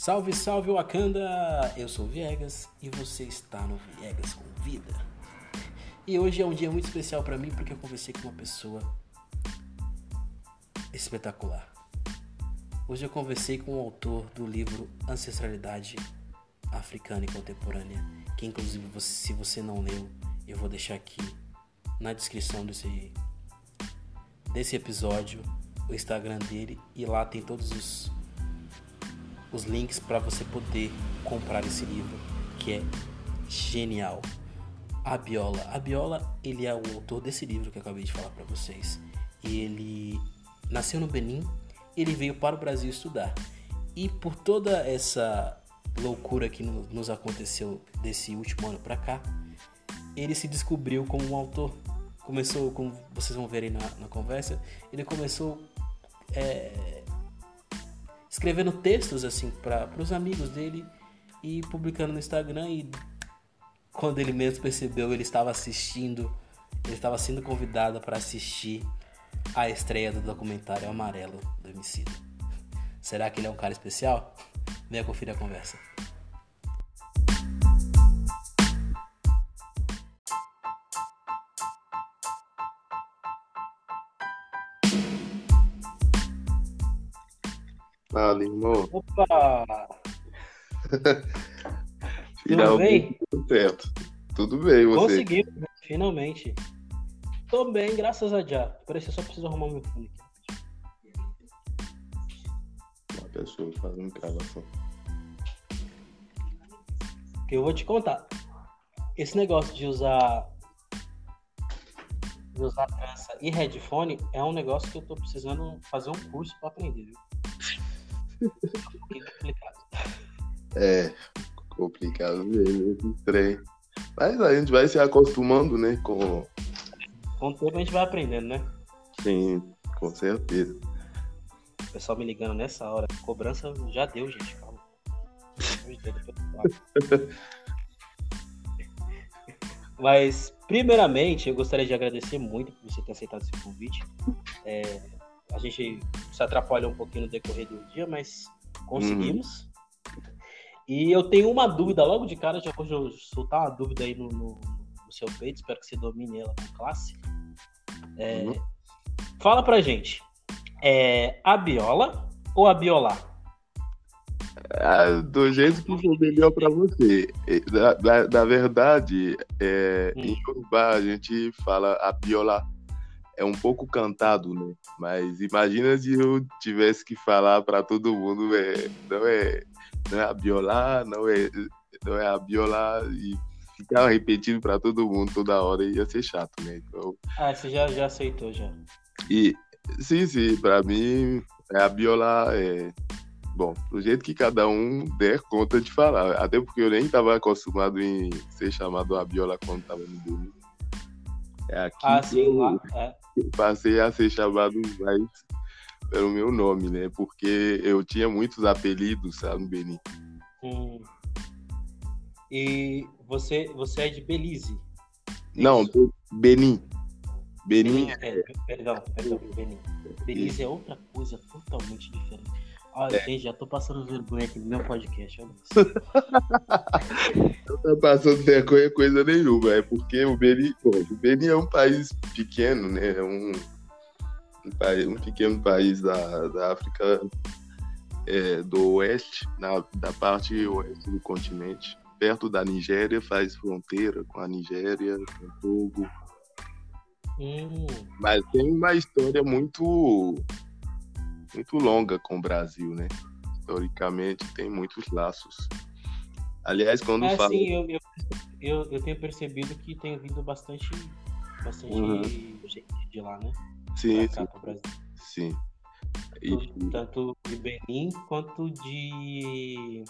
Salve, salve Wakanda! Eu sou Viegas e você está no Viegas com Vida. E hoje é um dia muito especial para mim porque eu conversei com uma pessoa espetacular. Hoje eu conversei com o autor do livro Ancestralidade Africana e Contemporânea, que inclusive se você não leu, eu vou deixar aqui na descrição desse, desse episódio o Instagram dele e lá tem todos os os links para você poder comprar esse livro, que é genial. A Biola. A Biola, ele é o autor desse livro que eu acabei de falar para vocês. E ele nasceu no Benin, ele veio para o Brasil estudar. E por toda essa loucura que nos aconteceu desse último ano para cá, ele se descobriu como um autor. Começou, como vocês vão ver aí na, na conversa, ele começou é, escrevendo textos assim para os amigos dele e publicando no Instagram e quando ele mesmo percebeu ele estava assistindo, ele estava sendo convidado para assistir a estreia do documentário Amarelo do Homicídio. Será que ele é um cara especial? Venha conferir a conversa. Fala, irmão. Opa! Tudo bem? Tudo bem, você? Conseguimos, né? finalmente. Tô bem, graças a Deus. Parece que eu só preciso arrumar meu fone aqui. Uma pessoa fazendo gravação. Que eu vou te contar. Esse negócio de usar de usar trança e headphone é um negócio que eu tô precisando fazer um curso para aprender, viu? É, complicado mesmo esse trem. Mas a gente vai se acostumando, né? Com... com o tempo a gente vai aprendendo, né? Sim, com certeza. O pessoal me ligando nessa hora. Cobrança já deu, gente. Calma. Mas, primeiramente, eu gostaria de agradecer muito por você ter aceitado esse convite. É, a gente se atrapalhou um pouquinho no decorrer do dia, mas conseguimos. Uhum. E eu tenho uma dúvida logo de cara, já vou soltar uma dúvida aí no, no, no seu peito, espero que você domine ela com classe. É, uhum. Fala pra gente, é a Biola ou a Biolar? Ah, do jeito que for melhor para você. Na, na, na verdade, é, hum. em Yorubá a gente fala a Biola é um pouco cantado, né? Mas imagina se eu tivesse que falar para todo mundo, é, não é, não é a Biola, não é, não é a Biola e ficar repetindo para todo mundo toda hora ia ser chato, né? Então, ah, você já, já aceitou já. E sim, sim, para mim é a Biola é bom, do jeito que cada um der conta de falar, até porque eu nem estava acostumado em ser chamado a Biola quando estava no Brasil. É aqui ah, sim, lá, é passei a ser chamado mais pelo meu nome, né? Porque eu tinha muitos apelidos, sabe, Benin. Hum. E você, você é de Belize? Não, Benin. Benin. Benin é... Perdão, perdão, Benin. Belize é outra coisa totalmente diferente. Olha, é. gente, já tô passando vergonha aqui no meu podcast, olha isso. Não tá passando vergonha coisa nenhuma, é porque o Benin, pô, o Benin é um país pequeno, né? É um, um, país, um pequeno país da, da África é, do oeste, na, da parte oeste do continente. Perto da Nigéria, faz fronteira com a Nigéria, com o Togo. Hum. Mas tem uma história muito muito longa com o Brasil, né? Historicamente tem muitos laços. Aliás, quando é, fala. Sim, eu, eu, eu, eu, tenho percebido que tem vindo bastante, bastante uhum. gente de lá, né? Sim, sim. Sim. E... Tanto de Benin quanto de.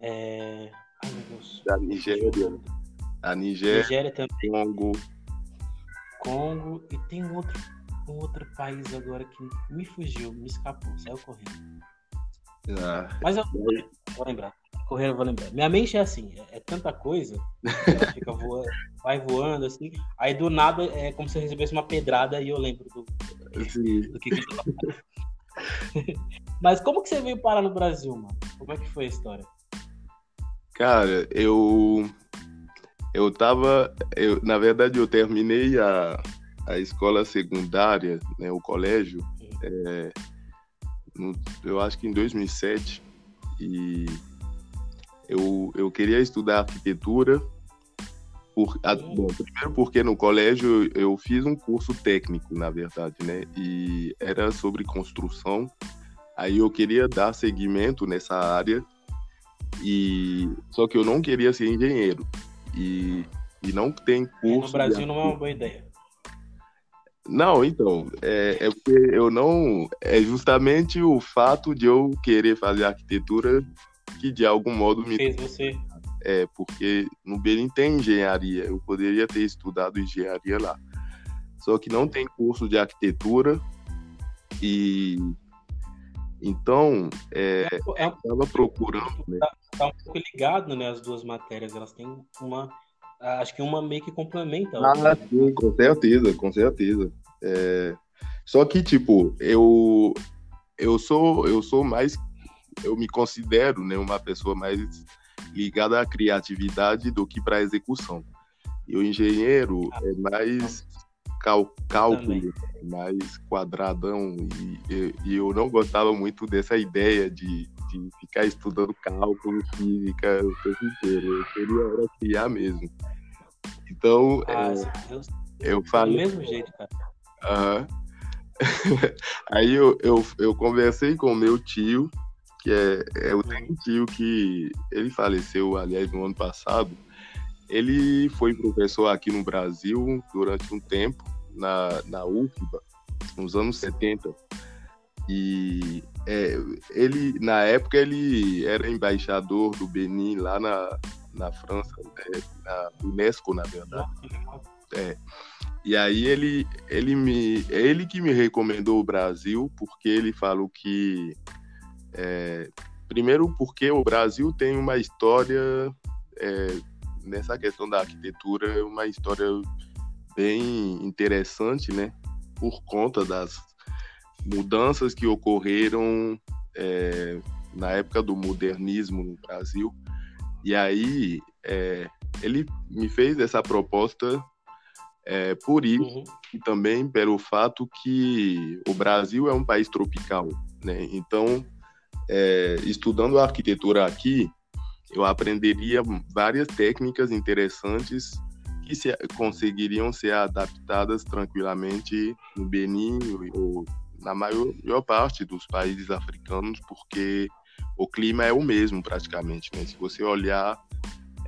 É... Ai, meu Deus. Da Nigéria. A Nigéria, Nigéria também. Congo. Congo. E tem outro um outro país agora que me fugiu, me escapou, saiu correndo. Ah, Mas eu vou lembrar. Correndo, eu vou lembrar. Minha mente é assim, é, é tanta coisa, fica voando, vai voando assim, aí do nada é como se eu recebesse uma pedrada e eu lembro do, do que, que eu Mas como que você veio parar no Brasil, mano? Como é que foi a história? Cara, eu eu tava, eu, na verdade eu terminei a, a escola secundária, né, o colégio, é, no, eu acho que em 2007 e eu, eu queria estudar arquitetura por, a, bom, primeiro porque no colégio eu fiz um curso técnico, na verdade, né? E era sobre construção. Aí eu queria dar seguimento nessa área e só que eu não queria ser engenheiro e, e não tem curso. No Brasil não é uma boa ideia. Não, então, é, é porque eu não. É justamente o fato de eu querer fazer arquitetura que de algum modo me. Fez você é, porque no Benin tem engenharia, eu poderia ter estudado engenharia lá. Só que não tem curso de arquitetura e então é, é, estava procurando. Né? Tá, tá, um pouco ligado, né? As duas matérias, elas têm uma, acho que uma meio que complementa. Ah, sim, com certeza, com certeza. É, só que tipo eu eu sou eu sou mais eu me considero né uma pessoa mais ligada à criatividade do que para a execução. E o engenheiro é mais cal cálculo, mais quadradão, e, e, eu não gostava muito dessa ideia de, de ficar estudando cálculo, física o tempo inteiro. Eu queria era criar mesmo. Então, ah, é, eu falei. Do mesmo jeito, cara. Uh -huh. Aí eu, eu, eu conversei com meu tio, que é, é o tenho um tio que ele faleceu, aliás, no ano passado. Ele foi professor aqui no Brasil durante um tempo, na, na UFBA, nos anos 70. E é, ele, na época, ele era embaixador do Benin lá na, na França, né, na Unesco, na verdade. É. E aí ele, ele me, é ele que me recomendou o Brasil, porque ele falou que é, primeiro, porque o Brasil tem uma história, é, nessa questão da arquitetura, uma história bem interessante, né? Por conta das mudanças que ocorreram é, na época do modernismo no Brasil. E aí, é, ele me fez essa proposta é, por isso uhum. e também pelo fato que o Brasil é um país tropical, né? Então, é, estudando a arquitetura aqui, eu aprenderia várias técnicas interessantes que se, conseguiriam ser adaptadas tranquilamente no Benin ou na maior, maior, parte dos países africanos, porque o clima é o mesmo praticamente. Né? Se você olhar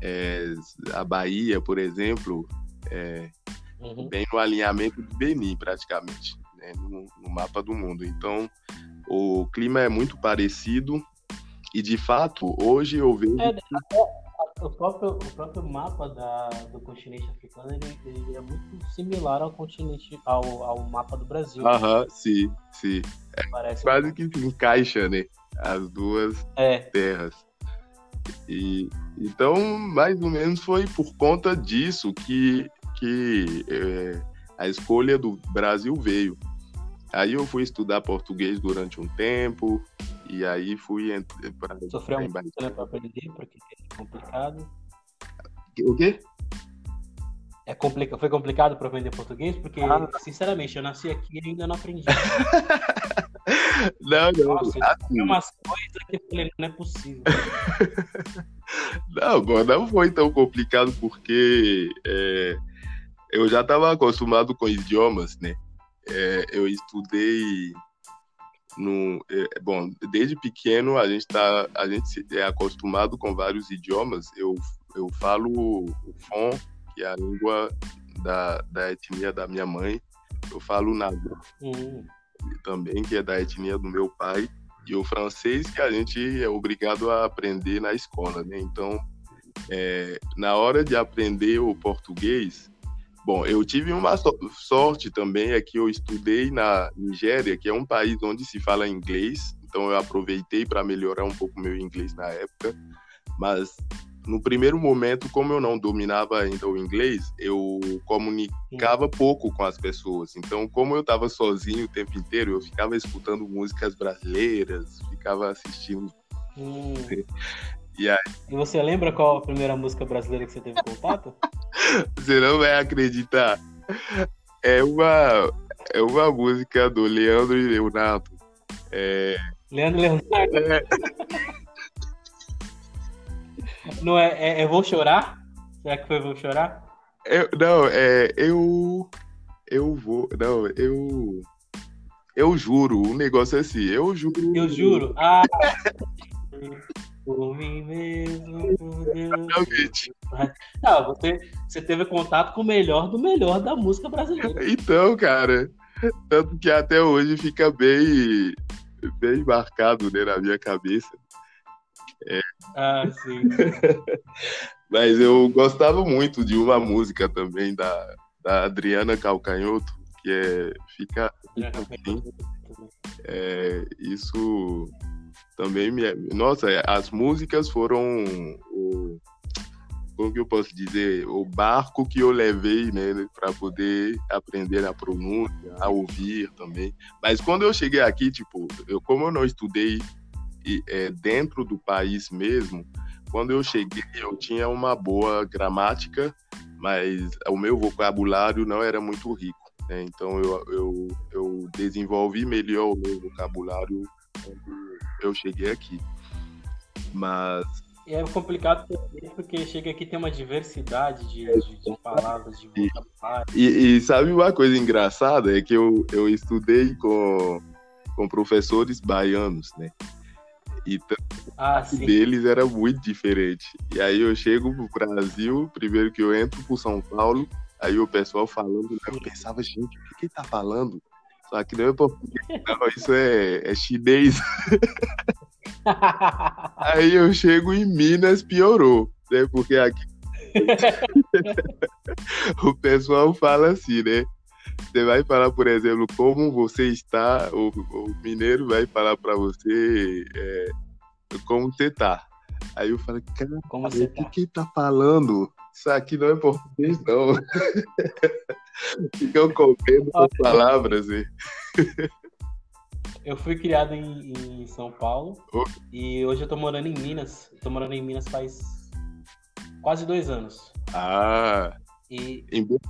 é, a Bahia, por exemplo, é, uhum. bem no alinhamento do Benin praticamente, né? no, no mapa do mundo. Então, o clima é muito parecido e, de fato, hoje eu vejo... É, o, próprio, o próprio mapa da, do continente africano ele, ele, é muito similar ao continente ao, ao mapa do Brasil. Aham, sim, sim. É Parece quase um... que se encaixa, né? As duas é. terras. E, então, mais ou menos foi por conta disso que, que é, a escolha do Brasil veio. Aí eu fui estudar português durante um tempo, e aí fui para. Sofreu um né, para aprender, porque é complicado. O quê? É complica... Foi complicado para aprender português, porque, ah. sinceramente, eu nasci aqui e ainda não aprendi. não, não. Nossa, assim... tem umas coisas que eu falei, não é possível. não, não foi tão complicado, porque é, eu já estava acostumado com idiomas, né? É, eu estudei no, é, bom, desde pequeno a gente tá, a gente é acostumado com vários idiomas. Eu, eu falo o Fon, que é a língua da, da etnia da minha mãe. Eu falo Nagô, uhum. também, que é da etnia do meu pai. E o francês, que a gente é obrigado a aprender na escola, né? Então, é, na hora de aprender o português, Bom, eu tive uma sorte também, é que eu estudei na Nigéria, que é um país onde se fala inglês, então eu aproveitei para melhorar um pouco meu inglês na época, mas no primeiro momento, como eu não dominava ainda o inglês, eu comunicava Sim. pouco com as pessoas. Então, como eu estava sozinho o tempo inteiro, eu ficava escutando músicas brasileiras, ficava assistindo. Hum. E, aí... e você lembra qual a primeira música brasileira que você teve contato? você não vai acreditar. É uma, é uma música do Leandro e Leonardo. É... Leandro Leonardo? É... Não é, é, é, Vou Chorar? Será que foi Vou Chorar? Eu, não, é. Eu. Eu vou. Não, eu. Eu juro, o um negócio é assim, eu juro. Eu juro? Ah! por mim mesmo, por Deus. Não, você, você teve contato com o melhor do melhor da música brasileira. Então, cara, tanto que até hoje fica bem, bem marcado né, na minha cabeça. É. Ah, sim. Mas eu gostava muito de uma música também da, da Adriana Calcanhoto, que é Fica. É, isso também me. Nossa, as músicas foram o. Como que eu posso dizer? O barco que eu levei, né, para poder aprender a pronúncia, a ouvir também. Mas quando eu cheguei aqui, tipo, eu, como eu não estudei é, dentro do país mesmo, quando eu cheguei, eu tinha uma boa gramática, mas o meu vocabulário não era muito rico. Né? Então, eu, eu, eu desenvolvi melhor o meu vocabulário quando eu cheguei aqui. Mas. E é complicado porque chega aqui tem uma diversidade de, de, de palavras, de vocabulário. E, e, sabe uma coisa engraçada? É que eu, eu estudei com, com professores baianos, né? E ah, deles era muito diferente. E aí eu chego pro Brasil, primeiro que eu entro pro São Paulo, aí o pessoal falando, eu pensava, gente, o que que ele tá falando? Só que não é português, não, isso é, é chinês. aí eu chego em Minas, piorou, né? Porque aqui o pessoal fala assim, né? Você vai falar, por exemplo, como você está, o, o mineiro vai falar para você é, como você tá. Aí eu falei, cara, como você o que tá? que tá falando? Isso aqui não é português, não. Ficam comendo as palavras. Hein? Eu fui criado em, em São Paulo oh. e hoje eu tô morando em Minas. tô morando em Minas faz quase dois anos. Ah! E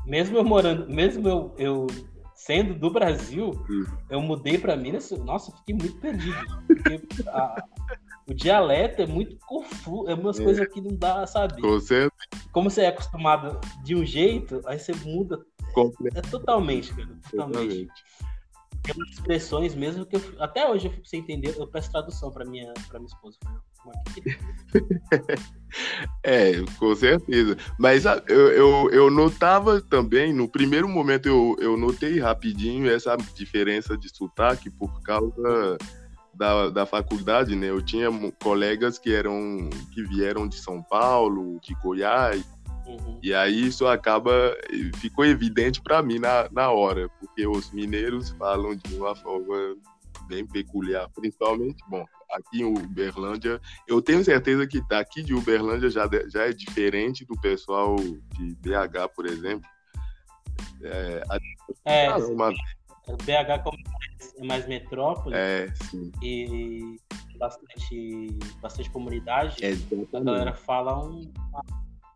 mesmo eu morando, mesmo eu, eu sendo do Brasil, hum. eu mudei para Minas, nossa, fiquei muito perdido. Porque a, o dialeto é muito confuso, é umas é. coisas que não dá, sabe? Com certeza. Como você é acostumado de um jeito, aí você muda. É totalmente, cara. Totalmente. Tem umas expressões mesmo que eu, até hoje eu fico sem entender, eu peço tradução para minha, pra minha esposa. É, com certeza. Mas ah, eu, eu, eu, notava também, no primeiro momento eu, eu notei rapidinho essa diferença de sotaque por causa da, da faculdade, né? Eu tinha colegas que eram que vieram de São Paulo, de Goiás, uhum. e aí isso acaba ficou evidente para mim na, na hora, porque os mineiros falam de uma forma bem peculiar, principalmente, bom, aqui em Uberlândia, eu tenho certeza que daqui de Uberlândia já, já é diferente do pessoal de BH, por exemplo. É, é uma... BH como é mais metrópole é, e bastante, bastante comunidade, é, a galera fala um,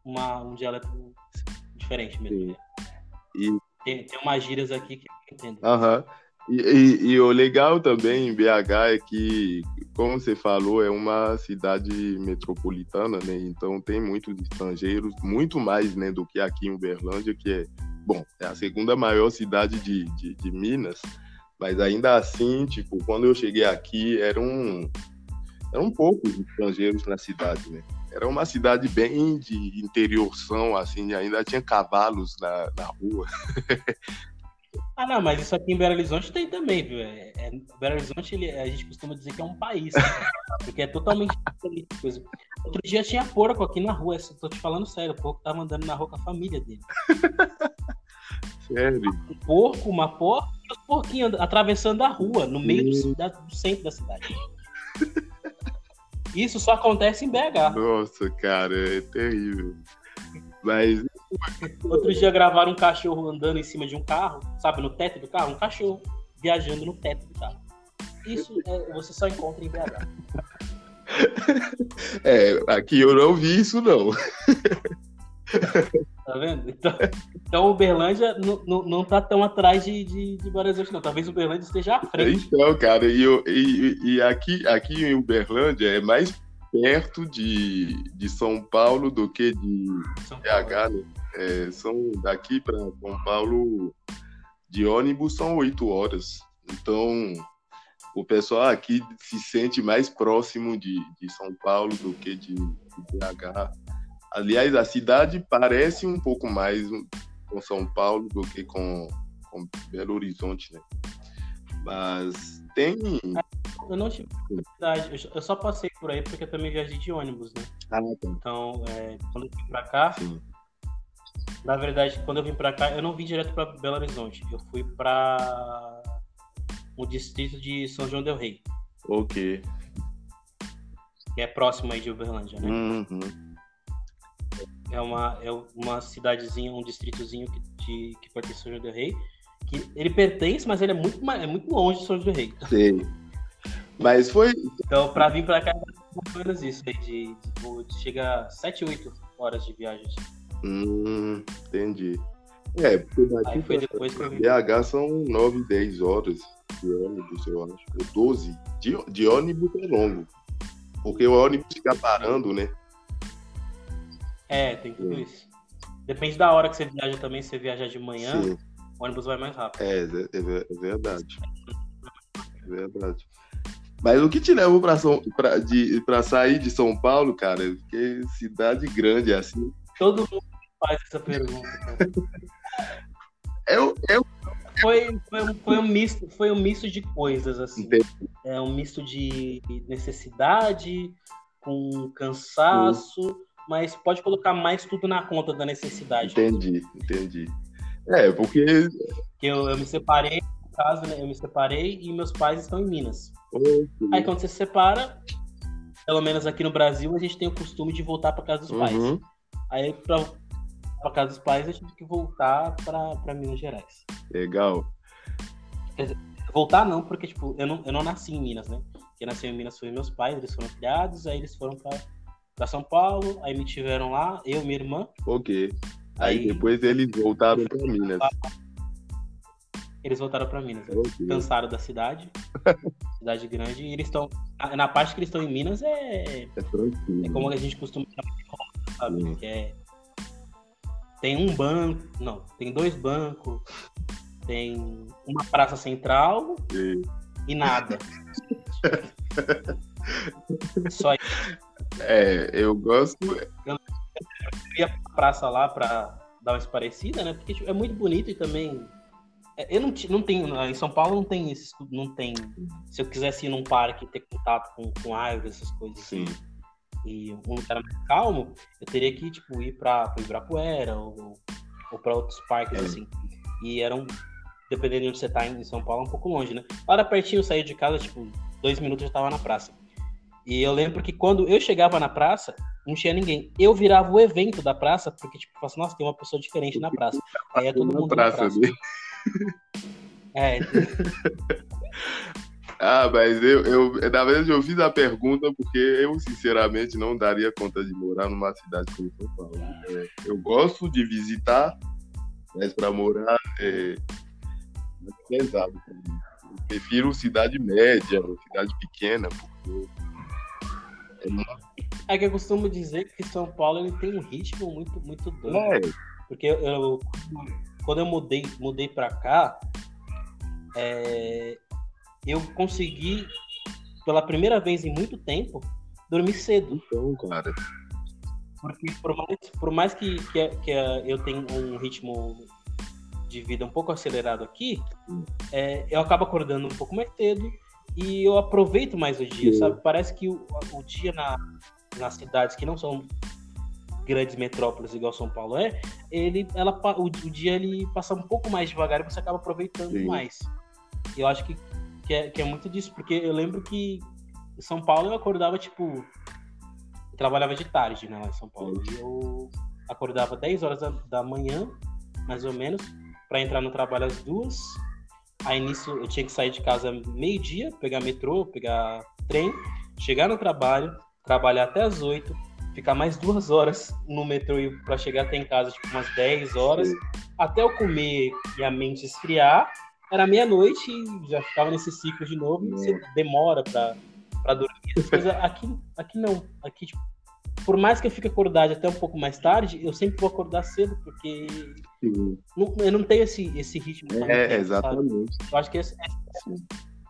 uma, um dialeto diferente mesmo. E... Tem, tem umas gírias aqui que eu entendo. Aham. E, e, e, o legal também em BH é que, como você falou, é uma cidade metropolitana, né? Então tem muitos estrangeiros, muito mais né, do que aqui em Uberlândia, que é, bom, é a segunda maior cidade de, de, de Minas, mas ainda assim, tipo, quando eu cheguei aqui, eram, eram poucos estrangeiros na cidade, né? Era uma cidade bem de interiorção, assim, ainda tinha cavalos na, na rua. Ah, não, mas isso aqui em Belo Horizonte tem também, viu? É, é, Belo Horizonte, ele, a gente costuma dizer que é um país, né? porque é totalmente diferente coisa. Outro dia tinha porco aqui na rua, tô te falando sério, o porco tava andando na rua com a família dele. Sério? Um porco, uma porca, e os porquinhos atravessando a rua, no meio do, da, do centro da cidade. Isso só acontece em BH. Nossa, cara, é terrível. Mas. Outro dia gravaram um cachorro andando em cima de um carro, sabe, no teto do carro, um cachorro viajando no teto do carro. Isso é, você só encontra em BH. É, aqui eu não vi isso, não. Tá vendo? Então, então Uberlândia não, não, não tá tão atrás de, de, de Belo Horizonte, não. Talvez Uberlândia esteja à frente. Então, cara, e, eu, e, e aqui, aqui em Uberlândia é mais perto de, de São Paulo do que de São BH, né? É, são daqui para São Paulo de ônibus são oito horas. Então, o pessoal aqui se sente mais próximo de, de São Paulo do que de, de BH. Aliás, a cidade parece um pouco mais com São Paulo do que com, com Belo Horizonte, né? Mas tem. Eu não tive cidade, eu só passei por aí porque eu também viajei de ônibus, né? Ah, tá. Então, é, quando eu vim pra cá, Sim. na verdade, quando eu vim pra cá, eu não vim direto pra Belo Horizonte. Eu fui pra o distrito de São João del Rei. Ok. Que é próximo aí de Uberlândia, né? Uhum é uma, é uma cidadezinha, um distritozinho que, de, que pertence a São João do Rei. Que ele pertence, mas ele é muito, é muito longe de São João do Rei. Sim. Mas foi. Então, pra vir pra cá, é mais menos isso aí. De, de, de, chega a 7, 8 horas de viagem. Hum, entendi. É, porque daqui aí foi depois que eu vim. BH são 9, 10 horas de ônibus, eu acho. Ou 12. De, de ônibus é longo. Porque o ônibus fica parando, né? É, tem tudo isso. Depende da hora que você viaja também. Se você viajar de manhã, Sim. o ônibus vai mais rápido. É, é, é verdade. É verdade. Mas o que te leva pra, São, pra, de, pra sair de São Paulo, cara? Porque cidade grande é assim. Todo mundo faz essa pergunta. eu, eu... Foi, foi, um, foi, um misto, foi um misto de coisas, assim. Entendi. É um misto de necessidade com cansaço mas pode colocar mais tudo na conta da necessidade. Entendi, entendi. É, porque. Eu, eu me separei, no caso, né, eu me separei e meus pais estão em Minas. Aí quando você se separa, pelo menos aqui no Brasil, a gente tem o costume de voltar para casa dos pais. Uhum. Aí para para casa dos pais, eu tive que voltar para Minas Gerais. Legal. Dizer, voltar não, porque tipo, eu não, eu não nasci em Minas, né? Quem nasceu em Minas foi meus pais, eles foram criados, aí eles foram para para São Paulo, aí me tiveram lá, eu e minha irmã. Ok. Aí, aí depois eles voltaram para Minas. Eles voltaram para Minas. Okay. Cansaram da cidade, cidade grande, e eles estão na parte que eles estão em Minas é é, tranquilo. é como a gente costuma chamar, sabe? É tem um banco, não, tem dois bancos, tem uma praça central Sim. e nada. Só isso. É, eu gosto. Eu ia pra praça lá pra dar uma esparecida, né? Porque tipo, é muito bonito e também. É, eu não, não tenho. Em São Paulo não tem esses. Não tem. Se eu quisesse ir num parque ter contato com, com árvores, essas coisas assim, Sim. e um lugar mais calmo, eu teria que, tipo, ir pra, pra Ibirapuera ou, ou pra outros parques, é. assim. E eram. Dependendo de onde você tá em São Paulo, é um pouco longe, né? Lá da pertinho eu saí de casa, tipo, dois minutos eu já tava na praça. E eu lembro que quando eu chegava na praça, não tinha ninguém. Eu virava o evento da praça, porque, tipo, eu assim, nossa, tem uma pessoa diferente na praça. Aí é todo mundo praça, na praça. É. ah, mas eu, eu, na verdade, eu fiz a pergunta porque eu, sinceramente, não daria conta de morar numa cidade como São Paulo. É, eu gosto de visitar, mas para morar é, é pesado. Eu prefiro cidade média, cidade pequena, porque é que eu costumo dizer que São Paulo ele tem um ritmo muito, muito doido. É. Porque eu, quando eu mudei, mudei pra cá, é, eu consegui, pela primeira vez em muito tempo, dormir cedo. Então, cara. Porque por mais, por mais que, que, que eu tenha um ritmo de vida um pouco acelerado aqui, é, eu acabo acordando um pouco mais cedo e eu aproveito mais o dia, Sim. sabe? Parece que o, o dia na, nas cidades que não são grandes metrópoles igual São Paulo é, ele, ela, o, o dia ele passa um pouco mais devagar e você acaba aproveitando Sim. mais. Eu acho que, que, é, que é muito disso, porque eu lembro que em São Paulo eu acordava tipo trabalhava de tarde, né, lá em São Paulo. E eu acordava 10 horas da, da manhã, mais ou menos, para entrar no trabalho às duas. Aí nisso eu tinha que sair de casa meio-dia, pegar metrô, pegar trem, chegar no trabalho, trabalhar até as 8, ficar mais duas horas no metrô para chegar até em casa, tipo umas 10 horas, Sim. até eu comer e a mente esfriar. Era meia-noite e já ficava nesse ciclo de novo. Você demora para dormir. Aqui, aqui não. Aqui, tipo, por mais que eu fique acordado até um pouco mais tarde, eu sempre vou acordar cedo, porque não, eu não tenho esse, esse ritmo. É, tempo, exatamente. Sabe? Eu acho que essa é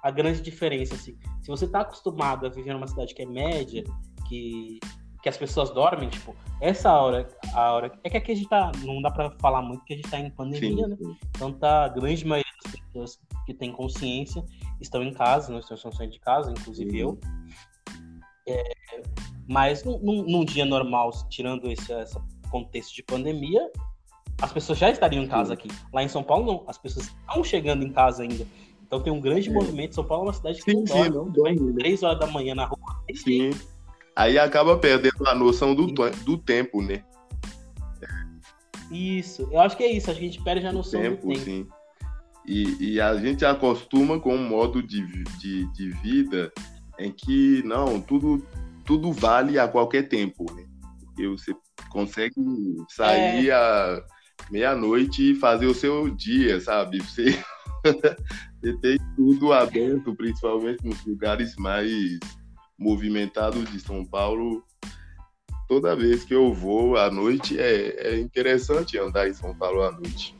a grande diferença. Assim. Se você está acostumado a viver numa cidade que é média, que, que as pessoas dormem, tipo, essa hora, a hora. É que aqui a gente tá. Não dá para falar muito porque a gente está em pandemia, sim, né? Sim. Então tá, a grande maioria das pessoas que tem consciência estão em casa, não estão saindo de casa, inclusive sim. eu. É, mas num, num, dia normal, tirando esse, esse contexto de pandemia, as pessoas já estariam em casa aqui. Lá em São Paulo, não. As pessoas estão chegando em casa ainda. Então tem um grande é. movimento. São Paulo é uma cidade que sim, não dorme. Não dorme. Três horas da manhã na rua. Sim. Aí acaba perdendo a noção do, do tempo, né? Isso. Eu acho que é isso. A gente perde a noção tempo, do tempo. Sim. E, e a gente acostuma com um modo de, de, de vida em que, não, tudo tudo vale a qualquer tempo, né? Porque você consegue sair é. meia-noite e fazer o seu dia, sabe? Você, você tem tudo aberto, principalmente nos lugares mais movimentados de São Paulo. Toda vez que eu vou à noite, é, é interessante andar em São Paulo à noite.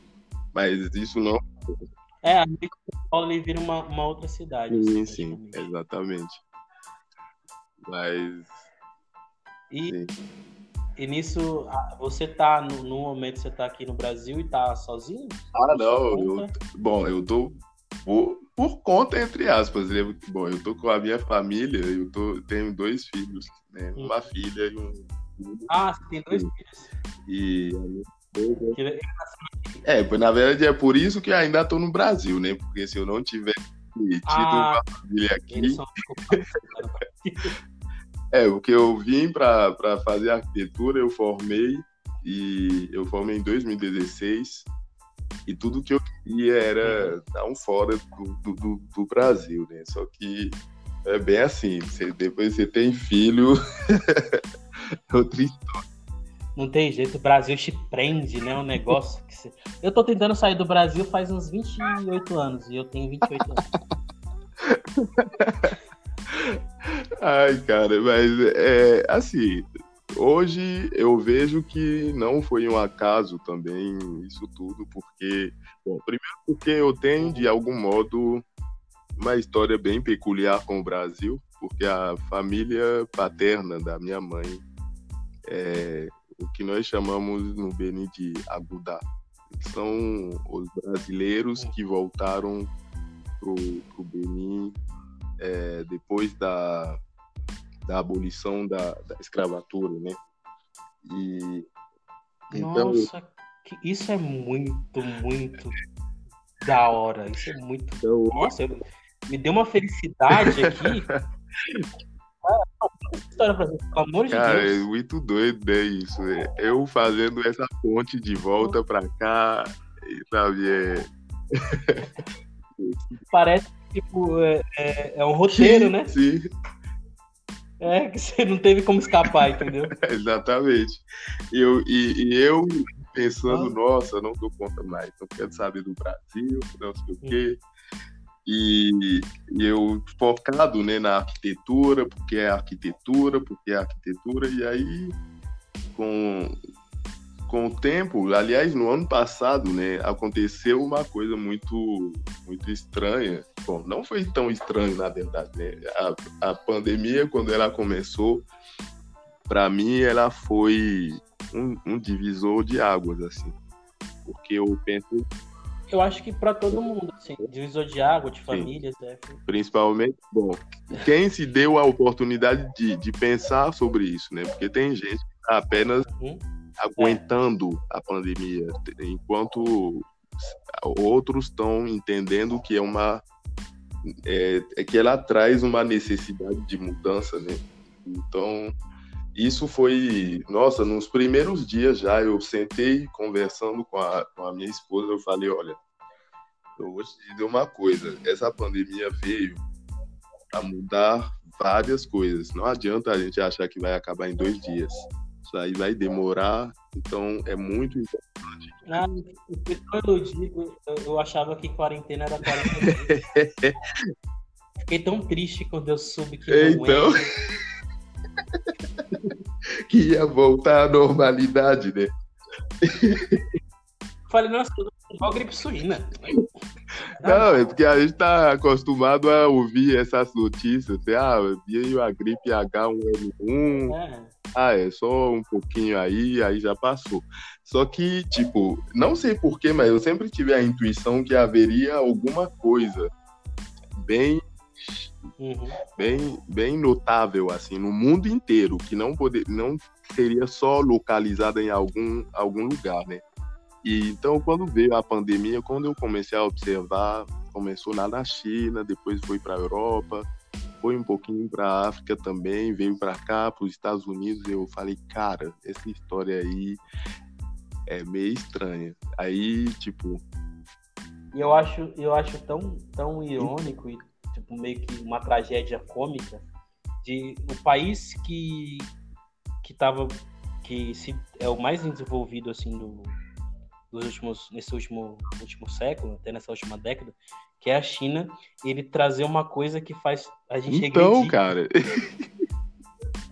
Mas isso não. É, a São Paulo vira uma, uma outra cidade. Sim, assim, sim, exatamente. Mas. E, e nisso, você tá, no, no, momento você tá aqui no Brasil e tá sozinho? Ah, não. Eu, bom, eu tô por, por, conta, entre aspas. Né? Bom, eu tô com a minha família, eu tô, tenho dois filhos, né? Hum. Uma filha e um. Ah, você tem dois filhos. E é, na verdade é por isso que ainda estou no Brasil, né? Porque se eu não tivesse tido ah, uma família aqui. É, o que eu vim para fazer arquitetura, eu formei e eu formei em 2016 e tudo que eu queria era dar um fora do, do, do Brasil, né? Só que é bem assim, você, depois você tem filho, é outra história. Não tem jeito, o Brasil te prende, né? Um negócio que você... Eu tô tentando sair do Brasil faz uns 28 anos e eu tenho 28 anos. Ai, cara, mas é assim. Hoje eu vejo que não foi um acaso também isso tudo, porque, bom, primeiro porque eu tenho de algum modo uma história bem peculiar com o Brasil, porque a família paterna da minha mãe é o que nós chamamos no Benin de Agudá. São os brasileiros que voltaram pro, pro Benin é, depois da, da abolição da, da escravatura, né? E então, Nossa, isso é muito, muito da hora. Isso é muito. Então, Nossa, eu... me deu uma felicidade aqui. história pra gente, pelo amor de Cara, Deus. é muito doido, né? Isso. É. Eu fazendo essa ponte de volta pra cá, sabe? É... Parece tipo, é, é, é um roteiro, né? Sim. É, que você não teve como escapar, entendeu? Exatamente. Eu, e, e eu pensando, ah. nossa, não dou conta mais, não quero saber do Brasil, não sei o quê. E, e, eu focado né, na arquitetura, porque é arquitetura, porque é arquitetura, e aí com, com o tempo, aliás, no ano passado, né, aconteceu uma coisa muito, muito estranha. Bom, não foi tão estranho, na verdade, né? A, a pandemia, quando ela começou, para mim, ela foi um, um, divisor de águas, assim. Porque eu penso. Eu acho que para todo mundo, assim, divisor de água, de famílias, é. Principalmente, bom, quem se deu a oportunidade de, de pensar sobre isso, né? Porque tem gente que tá apenas. Uhum aguentando a pandemia, enquanto outros estão entendendo que é uma é, é, que ela traz uma necessidade de mudança, né? Então isso foi, nossa, nos primeiros dias já eu sentei conversando com a, com a minha esposa, eu falei, olha, eu vou te dizer uma coisa, essa pandemia veio a mudar várias coisas. Não adianta a gente achar que vai acabar em dois dias. Aí vai demorar, então é muito importante. Ah, eu, digo, eu achava que quarentena era quarentena. Fiquei tão triste quando eu soube que não então... que ia voltar à normalidade, né? Falei, nossa, igual gripe suína. Não, é porque a gente tá acostumado a ouvir essas notícias. Assim, ah, veio a gripe H1N1. É. Ah, é só um pouquinho aí, aí já passou. Só que, tipo, não sei porquê, mas eu sempre tive a intuição que haveria alguma coisa bem Uhum. bem, bem notável assim no mundo inteiro, que não poder, não seria só localizada em algum, algum lugar, né? E então quando veio a pandemia, quando eu comecei a observar, começou lá na China, depois foi para a Europa, foi um pouquinho para a África também, veio para cá, para os Estados Unidos, eu falei, cara, essa história aí é meio estranha. Aí, tipo, eu acho, eu acho tão, tão irônico e tipo meio que uma tragédia cômica de o país que que tava que se é o mais desenvolvido assim do, dos últimos nesse último último século até nessa última década que é a China ele trazer uma coisa que faz a gente então cara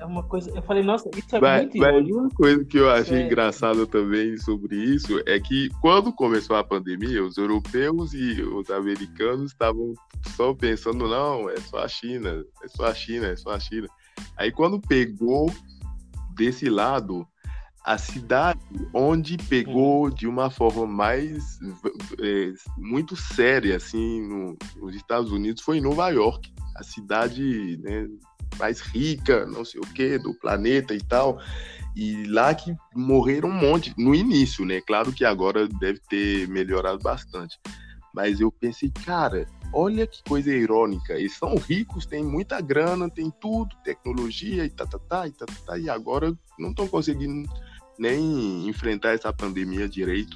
é uma coisa. Eu falei, nossa, isso é mas, muito Mas uma coisa que eu achei é... engraçada também sobre isso é que quando começou a pandemia, os europeus e os americanos estavam só pensando, não, é só a China, é só a China, é só a China. Aí quando pegou desse lado, a cidade onde pegou de uma forma mais é, muito séria assim no, nos Estados Unidos foi em Nova York a cidade né, mais rica, não sei o que, do planeta e tal. E lá que morreram um monte, no início, né? Claro que agora deve ter melhorado bastante. Mas eu pensei, cara, olha que coisa irônica. Eles são ricos, têm muita grana, tem tudo, tecnologia e tá, tá, tá, e tá, tá, tá e agora não estão conseguindo nem enfrentar essa pandemia direito.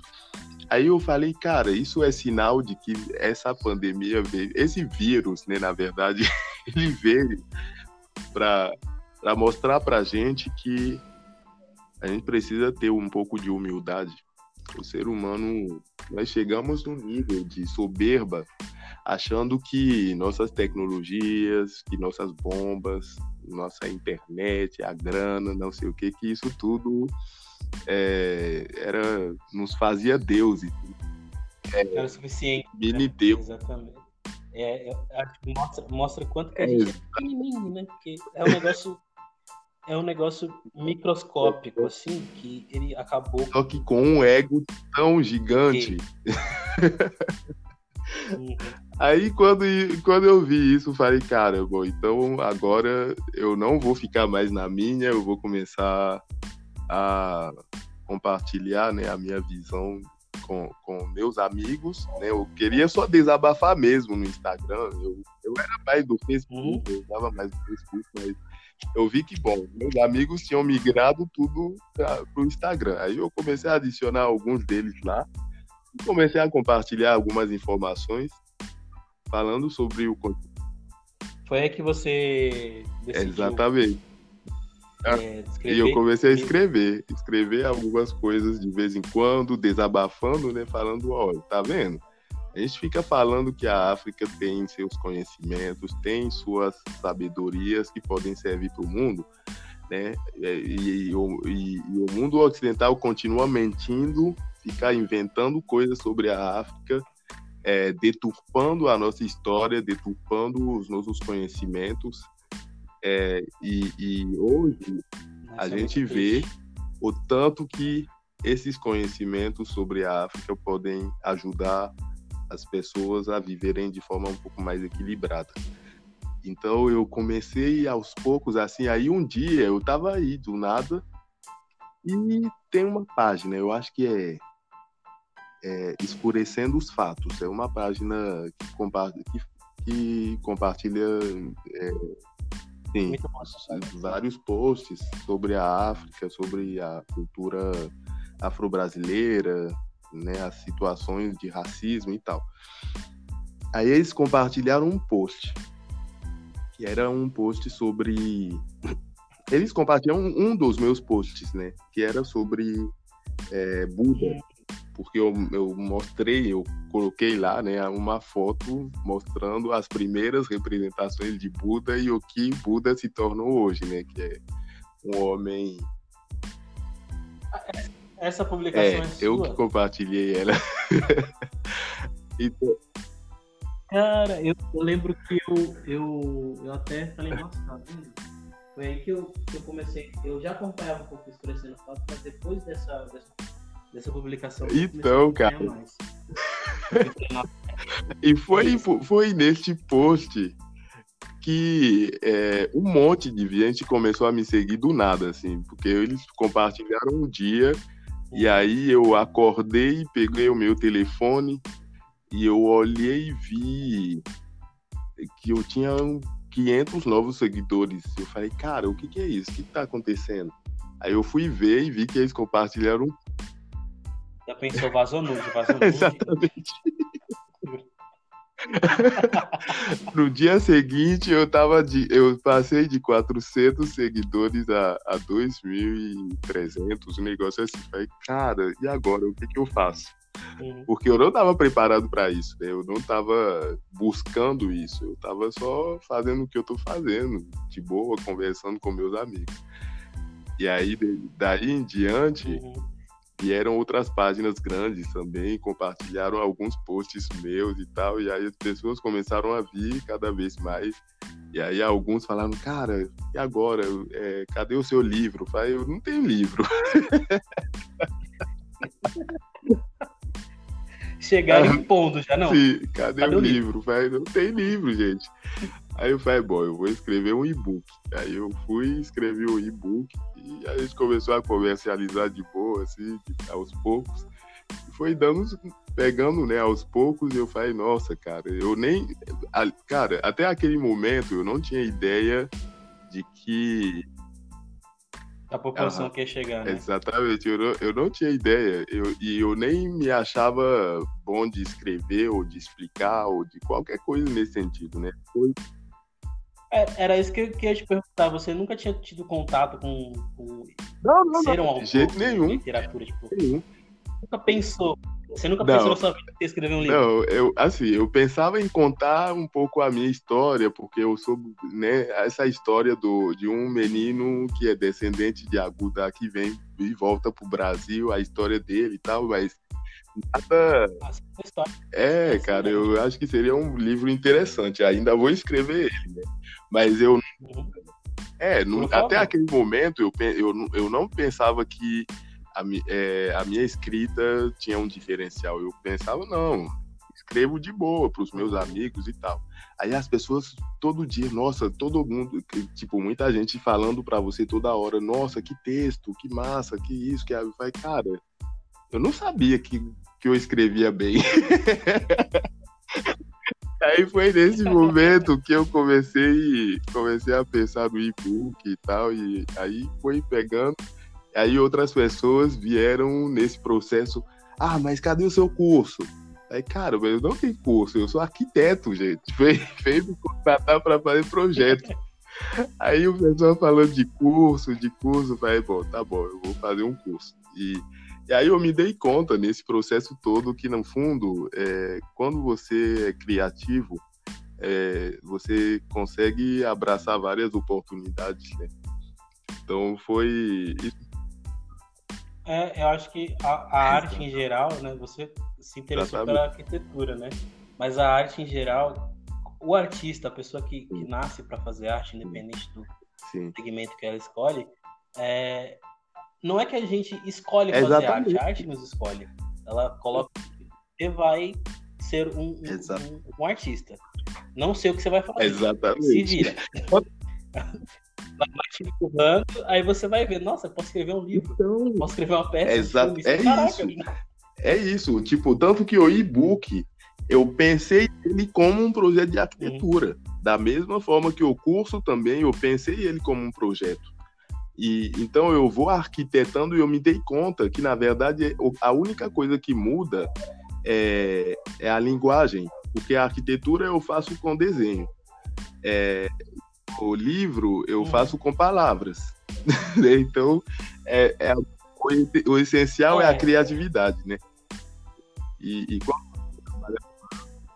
Aí eu falei, cara, isso é sinal de que essa pandemia veio, esse vírus, né, na verdade, ele veio para mostrar para a gente que a gente precisa ter um pouco de humildade. O ser humano, nós chegamos num nível de soberba, achando que nossas tecnologias, que nossas bombas, nossa internet, a grana, não sei o que, que isso tudo é, era nos fazia deuses. É, era suficiente. Mini né? Deus. Exatamente. É, é, mostra, mostra quanto que a gente é pequenininho, né? Porque é um negócio é um negócio microscópico, assim, que ele acabou. Só que com um ego tão gigante. Aí quando, quando eu vi isso, eu falei, cara, bom, então agora eu não vou ficar mais na minha, eu vou começar a compartilhar né, a minha visão com, com meus amigos, né? Eu queria só desabafar mesmo no Instagram. Eu, eu era mais do Facebook, uhum. eu usava mais do Facebook, mas eu vi que, bom, meus amigos tinham migrado tudo para o Instagram. Aí eu comecei a adicionar alguns deles lá e comecei a compartilhar algumas informações falando sobre o Foi aí que você decidiu... Exatamente é, e eu comecei a escrever, escrever algumas coisas de vez em quando, desabafando, né? Falando, olha, tá vendo? A gente fica falando que a África tem seus conhecimentos, tem suas sabedorias que podem servir para o mundo, né? E, e, e, e, o mundo ocidental continua mentindo, fica inventando coisas sobre a África, é, deturpando a nossa história, deturpando os nossos conhecimentos, é, e, e, hoje Nossa, a gente vê o tanto que esses conhecimentos sobre a África podem ajudar as pessoas a viverem de forma um pouco mais equilibrada. Então eu comecei aos poucos assim, aí um dia eu estava aí do nada e tem uma página, eu acho que é, é Escurecendo os Fatos, é uma página que, compa que, que compartilha é, Sim, vários posts sobre a África, sobre a cultura afro-brasileira, né, as situações de racismo e tal. Aí eles compartilharam um post, que era um post sobre. Eles compartilharam um dos meus posts, né? Que era sobre é, Buda. Porque eu, eu mostrei, eu coloquei lá né, uma foto mostrando as primeiras representações de Buda e o que Buda se tornou hoje, né? Que é um homem. Essa publicação é, é sua? Eu que compartilhei ela. então, Cara, eu, eu lembro que eu, eu, eu até falei, nossa, tá vendo? Foi aí que eu, que eu comecei. Eu já acompanhava um pouco Expressando Foto, mas depois dessa, dessa, dessa publicação. Então, cara. e foi, foi neste post que é, um monte de gente começou a me seguir do nada, assim, porque eles compartilharam um dia e aí eu acordei, peguei o meu telefone e eu olhei e vi que eu tinha 500 novos seguidores. Eu falei, cara, o que, que é isso? O que, está acontecendo? Aí eu fui ver e vi que eles compartilharam. Já pensou vazou nude, vazou nude. Exatamente. no dia seguinte eu tava de, eu passei de 400 seguidores a, a 2.300, um negócio assim. Falei, cara, e agora? O que que eu faço? Uhum. Porque eu não estava preparado para isso, né? eu não estava buscando isso, eu estava só fazendo o que eu estou fazendo, de boa, conversando com meus amigos. E aí, daí em diante, uhum. Vieram outras páginas grandes também, compartilharam alguns posts meus e tal, e aí as pessoas começaram a vir cada vez mais. E aí alguns falaram, cara, e agora? É, cadê o seu livro? Eu falei, eu não tenho livro. chegaram ah, impondo já, não. Sim, cadê, cadê o, o livro? livro? Não tem livro, gente. Aí eu falei, bom, eu vou escrever um e-book. Aí eu fui, escrevi um e-book e a gente começou a comercializar de boa, assim, aos poucos. E foi dando, pegando, né, aos poucos, e eu falei, nossa, cara, eu nem. Cara, até aquele momento eu não tinha ideia de que a população quer chegar, né? Exatamente, eu não, eu não tinha ideia. Eu, e eu nem me achava bom de escrever, ou de explicar, ou de qualquer coisa nesse sentido, né? Foi... É, era isso que eu queria te perguntar. Você nunca tinha tido contato com, com não, não, ser um autor de jeito nenhum. literatura? Tipo, nenhum. Nunca pensou você nunca pensou na sua vida em escrever um livro? Não, eu, assim, eu pensava em contar um pouco a minha história, porque eu sou, né, essa história do, de um menino que é descendente de Aguda, que vem e volta pro Brasil, a história dele e tal, mas nada... É, cara, eu acho que seria um livro interessante, ainda vou escrever ele, né? Mas eu... Uhum. É, até aquele momento eu, eu, eu não pensava que a, é, a minha escrita tinha um diferencial. Eu pensava, não, escrevo de boa para os meus amigos e tal. Aí as pessoas todo dia, nossa, todo mundo, tipo, muita gente falando para você toda hora, nossa, que texto, que massa, que isso, que falei, cara, eu não sabia que, que eu escrevia bem. Aí foi nesse momento que eu comecei, comecei a pensar no e-book e tal, e aí foi pegando Aí outras pessoas vieram nesse processo. Ah, mas cadê o seu curso? Aí, cara, eu não tenho curso, eu sou arquiteto, gente. Fez me contratar para fazer projeto. Aí o pessoal falando de curso, de curso, vai, bom, tá bom, eu vou fazer um curso. E, e aí eu me dei conta nesse processo todo que, no fundo, é, quando você é criativo, é, você consegue abraçar várias oportunidades, né? Então foi é, eu acho que a, a arte em geral, né? Você se interessou pela arquitetura, né? Mas a arte em geral, o artista, a pessoa que, que nasce para fazer arte, independente do Sim. segmento que ela escolhe, é, não é que a gente escolhe fazer Exatamente. arte, a arte nos escolhe. Ela coloca você vai ser um, um, um, artista. Não sei o que você vai fazer. Exatamente. Se vira. vai te empurrando, aí você vai ver, nossa, posso escrever um livro, então, posso escrever uma peça. É, exato, é isso. É isso, tipo, tanto que o e-book, eu pensei ele como um projeto de arquitetura. Uhum. Da mesma forma que o curso também, eu pensei ele como um projeto. E então eu vou arquitetando e eu me dei conta que, na verdade, a única coisa que muda é, é a linguagem, porque a arquitetura eu faço com desenho. É, o livro eu hum. faço com palavras. então, é, é, o, o essencial é. é. a criatividade, né? E, e,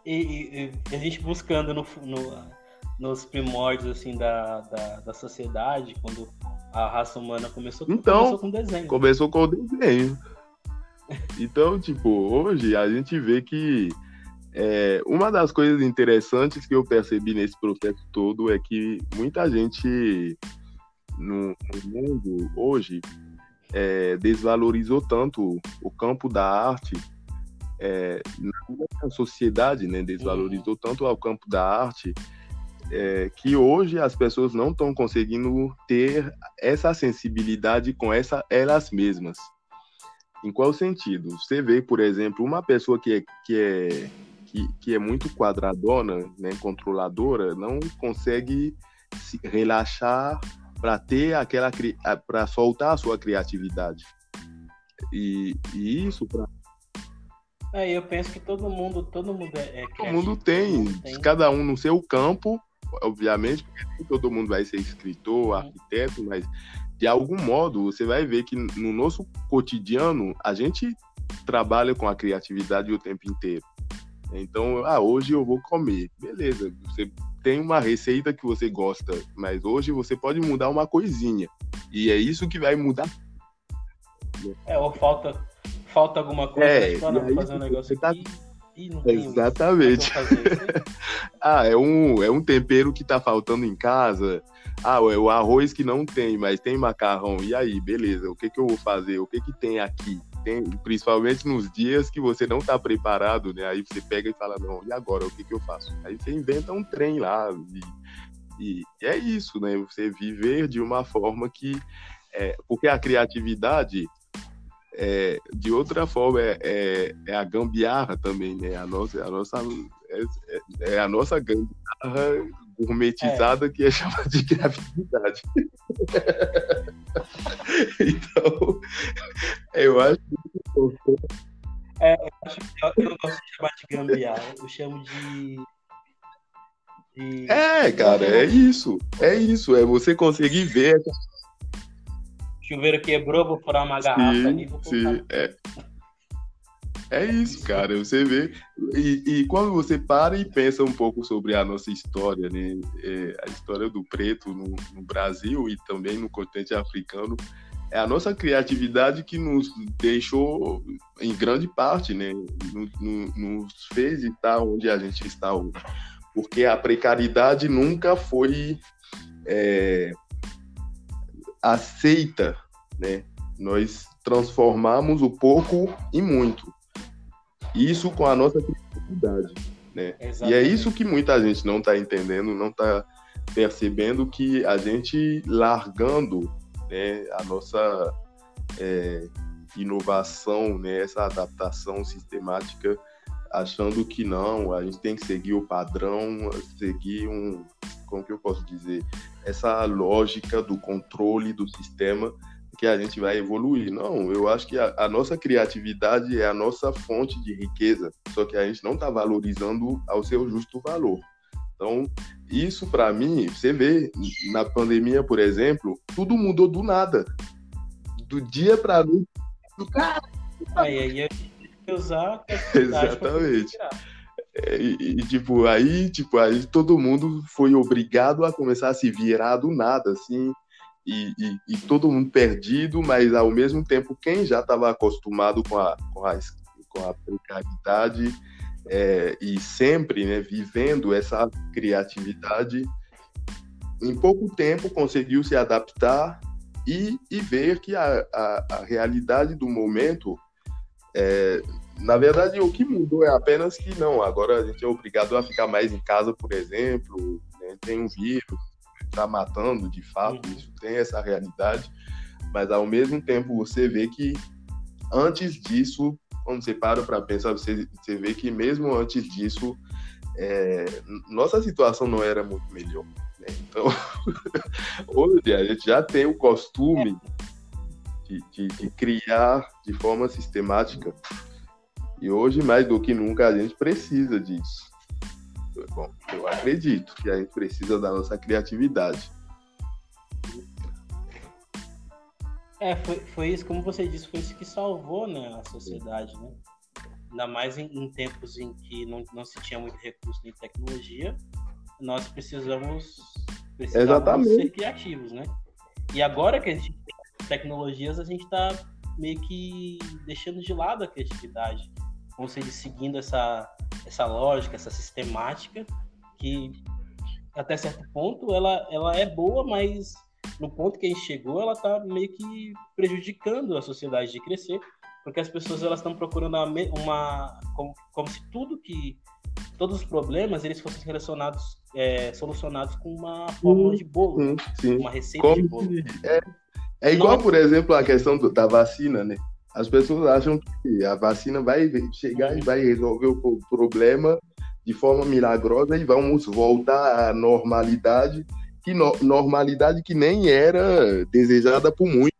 e, e, a gente buscando no, no, nos primórdios assim da, da, da, sociedade, quando a raça humana começou, então, começou com desenho. Começou com o desenho. Então, tipo, hoje a gente vê que é, uma das coisas interessantes que eu percebi nesse processo todo é que muita gente no, no mundo hoje é, desvalorizou tanto o campo da arte é, na sociedade, né, desvalorizou uhum. tanto o campo da arte é, que hoje as pessoas não estão conseguindo ter essa sensibilidade com essa elas mesmas. Em qual sentido? Você vê, por exemplo, uma pessoa que é, que é, que, que é muito quadradona, né, controladora, não consegue se relaxar para ter aquela para soltar a sua criatividade. E, e isso para é, eu penso que todo mundo, todo mundo é, é Todo mundo tem, todo mundo tem, cada um no seu campo, obviamente, porque nem todo mundo vai ser escritor, arquiteto, mas de algum modo você vai ver que no nosso cotidiano a gente trabalha com a criatividade o tempo inteiro. Então, ah, hoje eu vou comer. Beleza, você tem uma receita que você gosta, mas hoje você pode mudar uma coisinha. E é isso que vai mudar. É, ou falta, falta alguma coisa, é, ah, fazer um negócio tá... aqui. Exatamente. ah, é um, é um tempero que tá faltando em casa. Ah, é o arroz que não tem, mas tem macarrão. E aí, beleza, o que, que eu vou fazer? O que, que tem aqui? Tem, principalmente nos dias que você não está preparado, né? Aí você pega e fala, não, e agora, o que, que eu faço? Aí você inventa um trem lá. E, e é isso, né? Você viver de uma forma que. É, porque a criatividade, é, de outra forma, é, é, é, a gambiarra também, né? A nossa, a nossa, é, é, é a nossa gambiarra gourmetizada é. que é chamada de criatividade. então, eu acho que. É, eu acho que eu não gosto de chamar de gambiarra, eu chamo de. de... É, cara, é isso. É isso. É você conseguir ver. Chuveiro quebrou, vou furar uma garrafa sim, ali. Vou sim, é. É isso, cara. Você vê. E, e, quando você para e pensa um pouco sobre a nossa história, né? É, a história do preto no, no, Brasil e também no continente africano, é a nossa criatividade que nos deixou, em grande parte, né? Nos, nos fez estar onde a gente está hoje. Porque a precariedade nunca foi é, aceita, né? Nós transformamos o pouco em muito. Isso com a nossa criatividade, né? E é isso que muita gente não está entendendo, não está percebendo que a gente largando né, a nossa é, inovação, né, essa adaptação sistemática, achando que não, a gente tem que seguir o padrão, seguir um, como que eu posso dizer, essa lógica do controle do sistema que a gente vai evoluir. Não, eu acho que a, a, nossa criatividade é a nossa fonte de riqueza, só que a gente não está valorizando ao seu justo valor. Então, isso para mim, você vê na pandemia, por exemplo, tudo mudou do nada. Do dia para noite. Do cara. Aí, aí é usar Exatamente. É, e, e, tipo, aí, tipo, aí todo mundo foi obrigado a começar a se virar do nada, assim, e, e, e, todo mundo perdido, mas ao mesmo tempo quem já estava acostumado com a, com a, com a precariedade é, e sempre né, vivendo essa criatividade, em pouco tempo conseguiu se adaptar e, e ver que a, a, a, realidade do momento, é, na verdade, o que mudou é apenas que não, agora a gente é obrigado a ficar mais em casa, por exemplo, né, tem um vírus, está matando, de fato, uhum. isso tem essa realidade, mas ao mesmo tempo você vê que antes disso, quando você para para pensar, você, você vê que mesmo antes disso, é, nossa situação não era muito melhor. Né? Então, hoje a gente já tem o costume de, de, de criar de forma sistemática. E hoje, mais do que nunca, a gente precisa disso. Bom, eu acredito que a gente precisa da nossa criatividade. É, foi, foi isso, como você disse, foi isso que salvou né, a sociedade, né? Ainda mais em, em tempos em que não, não se tinha muito recurso nem tecnologia, nós precisamos, precisamos Exatamente. ser criativos, né? E agora que a gente tecnologias, a gente está meio que deixando de lado a criatividade. Ou seja, seguindo essa, essa lógica, essa sistemática, que até certo ponto ela, ela é boa, mas no ponto que a gente chegou, ela está meio que prejudicando a sociedade de crescer, porque as pessoas elas estão procurando uma, uma como, como, se tudo que todos os problemas eles fossem relacionados é, solucionados com uma fórmula de bolo, sim, sim. uma receita como de bolo. É, é igual, por exemplo, a questão do, da vacina, né? As pessoas acham que a vacina vai chegar e vai resolver o problema de forma milagrosa e vamos voltar à normalidade que no, normalidade que nem era desejada por muitos.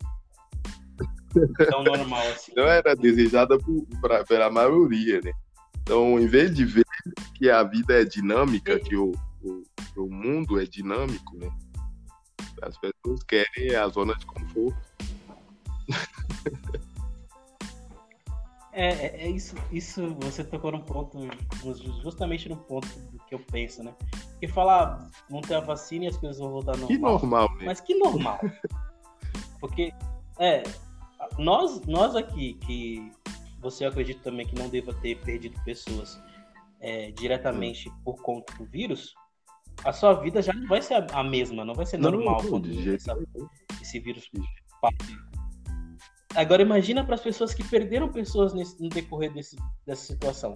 Tão normal assim. Não era desejada por, pra, pela maioria, né? Então, em vez de ver que a vida é dinâmica, que o, o, o mundo é dinâmico, né? As pessoas querem a zona de conforto. É, é, é, isso, isso você tocou num ponto, justamente no ponto do que eu penso, né? Porque falar, vão ter a vacina e as coisas vão voltar normal. Que normal, né? Mas que normal. Porque, é, nós, nós aqui, que você acredita também que não deva ter perdido pessoas é, diretamente por conta do vírus, a sua vida já não vai ser a, mesma, não vai ser normal não, não, quando essa, esse vírus parte Agora imagina para as pessoas que perderam pessoas nesse, no decorrer desse, dessa situação.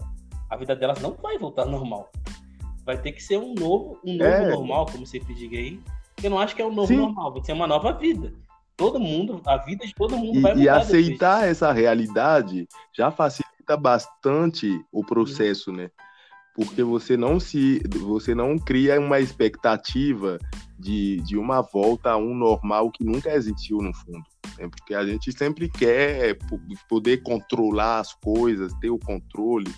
A vida delas não vai voltar normal. Vai ter que ser um novo, um novo é. normal, como sempre diga aí. Eu não acho que é um novo Sim. normal, vai ser uma nova vida. Todo mundo, a vida de todo mundo e, vai mudar. E aceitar essa realidade já facilita bastante o processo, né? Porque você não se, você não cria uma expectativa de, de uma volta a um normal que nunca existiu no fundo. Né? Porque a gente sempre quer poder controlar as coisas, ter o controle.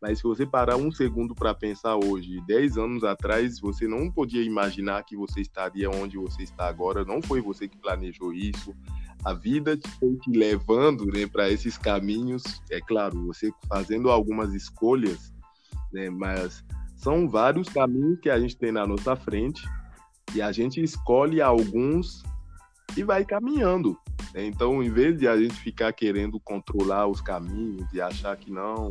Mas se você parar um segundo para pensar hoje, 10 anos atrás, você não podia imaginar que você estaria onde você está agora. Não foi você que planejou isso. A vida te foi te levando né, para esses caminhos. É claro, você fazendo algumas escolhas, né, mas são vários caminhos que a gente tem na nossa frente e a gente escolhe alguns e vai caminhando. Né? Então, em vez de a gente ficar querendo controlar os caminhos e achar que não,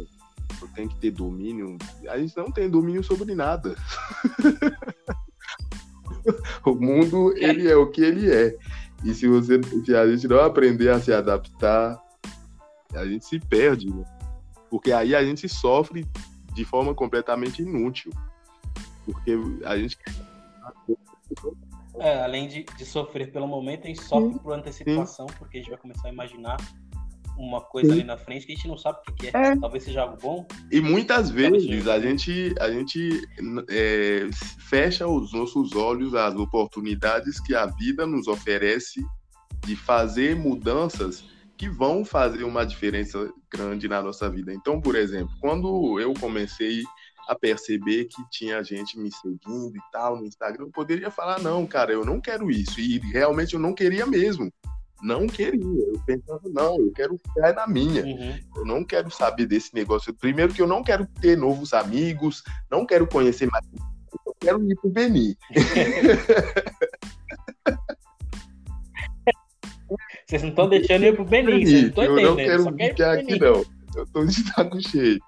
eu tenho que ter domínio, a gente não tem domínio sobre nada. o mundo, ele é o que ele é. E se, você, se a gente não aprender a se adaptar, a gente se perde, né? Porque aí a gente sofre de forma completamente inútil. Porque a gente é, além de, de, sofrer pelo momento, a gente sofre Sim. por antecipação, Sim. porque a gente vai começar a imaginar uma coisa Sim. ali na frente que a gente não sabe o que é. é. Talvez seja algo bom. E muitas vezes a gente, a gente é, fecha os nossos olhos às oportunidades que a vida nos oferece de fazer mudanças que vão fazer uma diferença grande na nossa vida. Então, por exemplo, quando eu comecei a perceber que tinha gente me seguindo e tal no Instagram, eu poderia falar, não, cara, eu não quero isso. E realmente eu não queria mesmo. Não queria. Eu pensava, não, eu quero ficar na minha. Uhum. Eu não quero saber desse negócio. Primeiro que eu não quero ter novos amigos, não quero conhecer mais. Eu quero ir pro Beni. Vocês não estão deixando eu ir pro Benin, vocês não Eu não quero ficar aqui, não. Eu tô de saco cheio.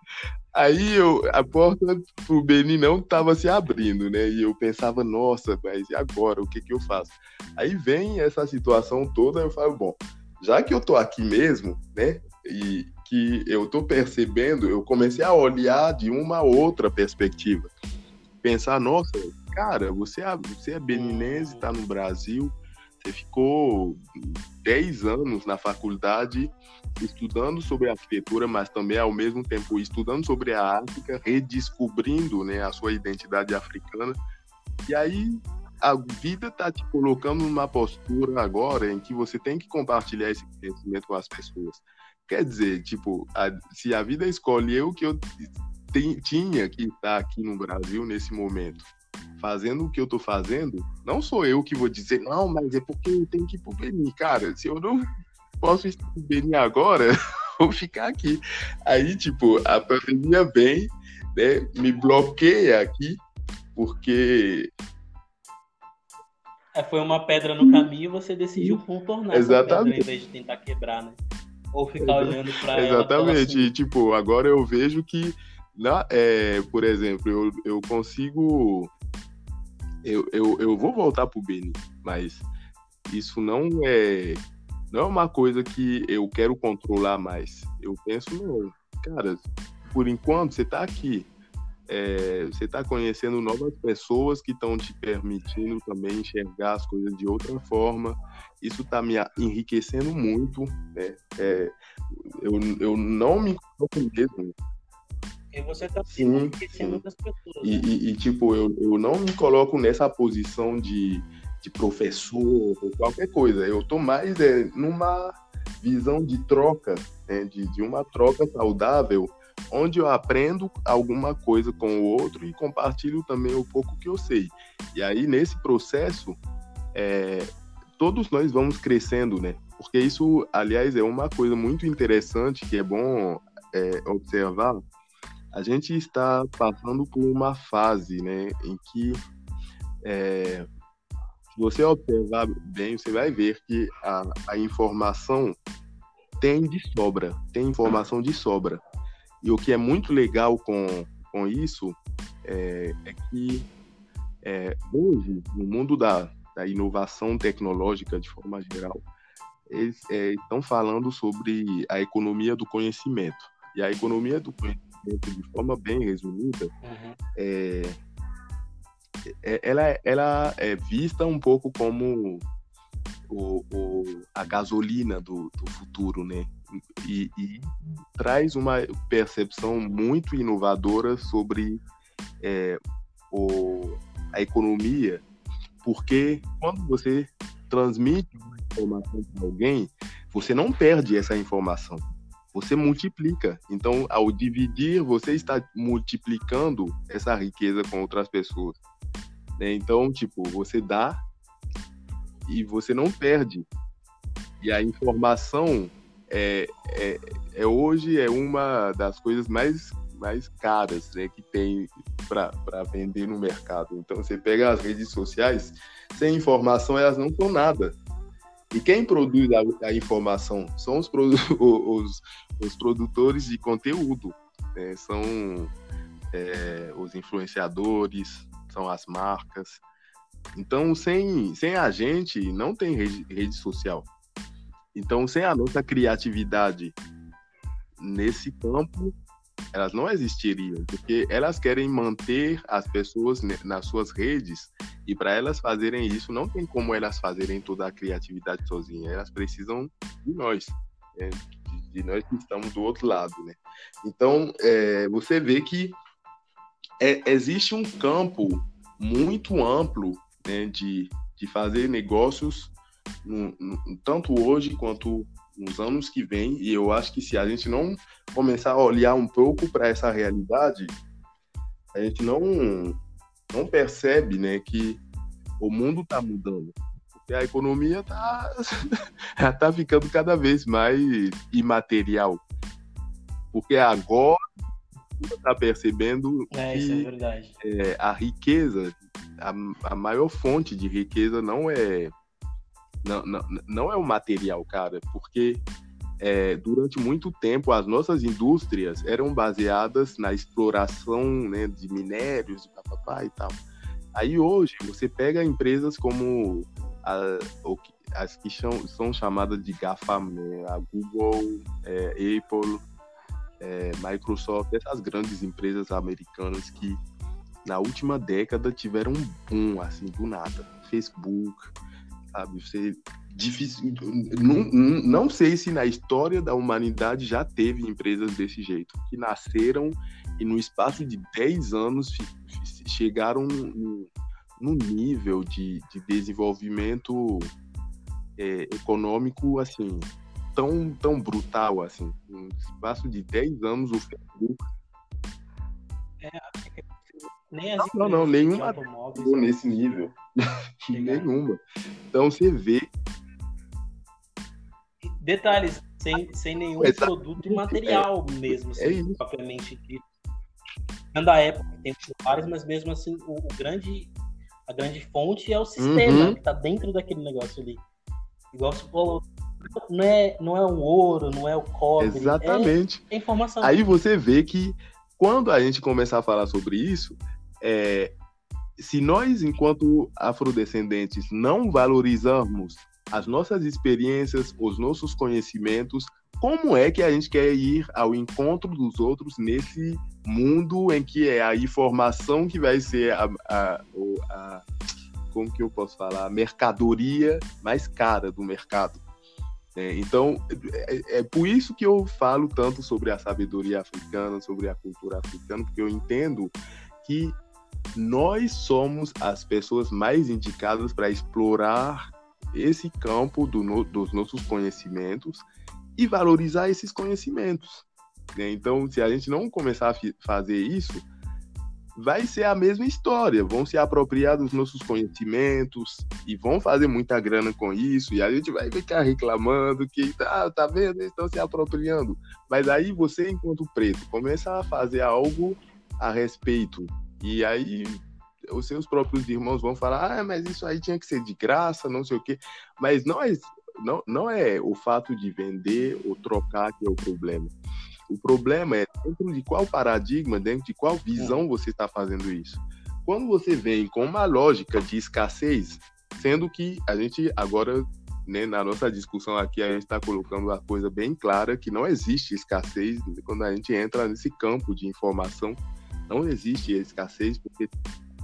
Aí eu, a porta pro Beni não tava se abrindo, né? E eu pensava, nossa, mas e agora? O que que eu faço? Aí vem essa situação toda, eu falo, bom, já que eu tô aqui mesmo, né? E que eu tô percebendo, eu comecei a olhar de uma outra perspectiva. Pensar, nossa, cara, você é, você é beninense, tá no Brasil, Você ficou 10 anos na faculdade estudando sobre arquitetura, mas também ao mesmo tempo estudando sobre a África, redescobrindo né, a sua identidade africana. E aí a vida está te colocando numa postura agora em que você tem que compartilhar esse conhecimento com as pessoas. Quer dizer, tipo, a, se a vida escolheu que eu tinha que estar aqui no Brasil nesse momento, fazendo o que eu estou fazendo, não sou eu que vou dizer, não, mas é porque eu tenho que ir pro Benin. Cara, se eu não posso ir pro Benin agora, vou ficar aqui. Aí, tipo, a pandemia vem, né, me bloqueia aqui, porque é, foi uma pedra no caminho e você decidiu contornar Exatamente. pedra em vez de tentar quebrar, né? Ou ficar olhando para ela. Exatamente. E, tipo, agora eu vejo que, na, é, por exemplo, eu, eu consigo. Eu, eu, eu vou voltar pro Beni, mas isso não é não é uma coisa que eu quero controlar mais. Eu penso, não, cara, por enquanto você tá aqui é, você está conhecendo novas pessoas que estão te permitindo também enxergar as coisas de outra forma. Isso está me enriquecendo muito. Né? É, eu, eu não me mesmo. E você está se enriquecendo outras pessoas. E, né? e, e, tipo, eu, eu não me coloco nessa posição de, de professor ou qualquer coisa. Eu estou mais é, numa visão de troca, né? de, de uma troca saudável onde eu aprendo alguma coisa com o outro e compartilho também o pouco que eu sei. E aí, nesse processo, é, todos nós vamos crescendo, né? Porque isso, aliás, é uma coisa muito interessante que é bom é, observar. A gente está passando por uma fase, né, em que é, se você observar bem, você vai ver que a, a informação tem de sobra, tem informação de sobra. E o que é muito legal com, com isso é, é que é, hoje, no mundo da, da, inovação tecnológica de forma geral, eles é, estão falando sobre a economia do conhecimento. E a economia do conhecimento, de forma bem resumida, uhum. é, é ela, ela é vista um pouco como o, o, a gasolina do, do futuro, né? e, e traz uma percepção muito inovadora sobre é, o, a economia, porque quando você transmite uma informação para alguém, você não perde essa informação, você multiplica. Então, ao dividir, você está multiplicando essa riqueza com outras pessoas. Né? Então, tipo, você dá e você não perde. E a informação é, é, é, hoje é uma das coisas mais, mais caras né, que tem para vender no mercado. Então você pega as redes sociais, sem informação elas não são nada. E quem produz a, a informação são os, produ os, os, produtores de conteúdo, né? são é, os influenciadores, são as marcas. Então, sem, sem a gente, não tem rede, rede social. Então, sem a nossa criatividade nesse campo, elas não existiriam, porque elas querem manter as pessoas nas suas redes e para elas fazerem isso, não tem como elas fazerem toda a criatividade sozinhas, elas precisam de nós, né? de, de, nós que estamos do outro lado, né? Então, é, você vê que é, existe um campo muito amplo né, de, de fazer negócios no, no, tanto hoje quanto nos anos que vêm. E eu acho que se a gente não começar a olhar um pouco para essa realidade, a gente não, não percebe né, que o mundo está mudando. Porque a economia está tá ficando cada vez mais imaterial. Porque agora está percebendo é, que é é, a riqueza, a, a maior fonte de riqueza não é não, não, é o material, cara, porque é, durante muito tempo as nossas indústrias eram baseadas na exploração né, de minérios, de papapá e tal. Aí hoje você pega empresas como a, as que são, são chamadas de GAFAM, né, a Google, é, Apple, é, Microsoft, essas grandes empresas americanas que na última década tiveram um boom assim do nada. Facebook, sabe? Você difícil, não, não sei se na história da humanidade já teve empresas desse jeito, que nasceram e no espaço de 10 anos chegaram no, no nível de, de desenvolvimento é, econômico assim tão, tão brutal assim. No espaço de 10 anos o Facebook é, nem as não, não, nenhuma nesse nível. nenhuma. Então você vê. Detalhes, sem, sem nenhum é, produto material é, mesmo, assim, é isso. propriamente dito. Da época tem vários, mas mesmo assim, o, o, grande, a grande fonte é o sistema uhum. que está dentro daquele negócio ali. Igual você falou, não é, não é o ouro, não é o cobre. Exatamente. É, é informação. Aí você vê que quando a gente começar a falar sobre isso, é, se nós, enquanto afrodescendentes, não valorizarmos as nossas experiências, os nossos conhecimentos, como é que a gente quer ir ao encontro dos outros nesse mundo em que é a informação que vai ser a, a, a como que eu posso falar, a mercadoria mais cara do mercado. É, então, é, é, por isso que eu falo tanto sobre a sabedoria africana, sobre a cultura africana, porque eu entendo que nós somos as pessoas mais indicadas para explorar esse campo do no, dos nossos conhecimentos e valorizar esses conhecimentos. Né? Então, se a gente não começar a fazer isso, vai ser a mesma história. Vão se apropriar dos nossos conhecimentos e vão fazer muita grana com isso. E a gente vai ficar reclamando que tá, tá vendo, eles estão se apropriando. Mas aí você, enquanto preto, começa a fazer algo a respeito e aí os seus próprios irmãos vão falar, ah, mas isso aí tinha que ser de graça, não sei o quê. Mas não é, não, não é o fato de vender ou trocar que é o problema. O problema é dentro de qual paradigma, dentro de qual visão você está fazendo isso. Quando você vem com uma lógica de escassez, sendo que a gente agora, né, na nossa discussão aqui, a gente está colocando a coisa bem clara que não existe escassez quando a gente entra nesse campo de informação não existe escassez porque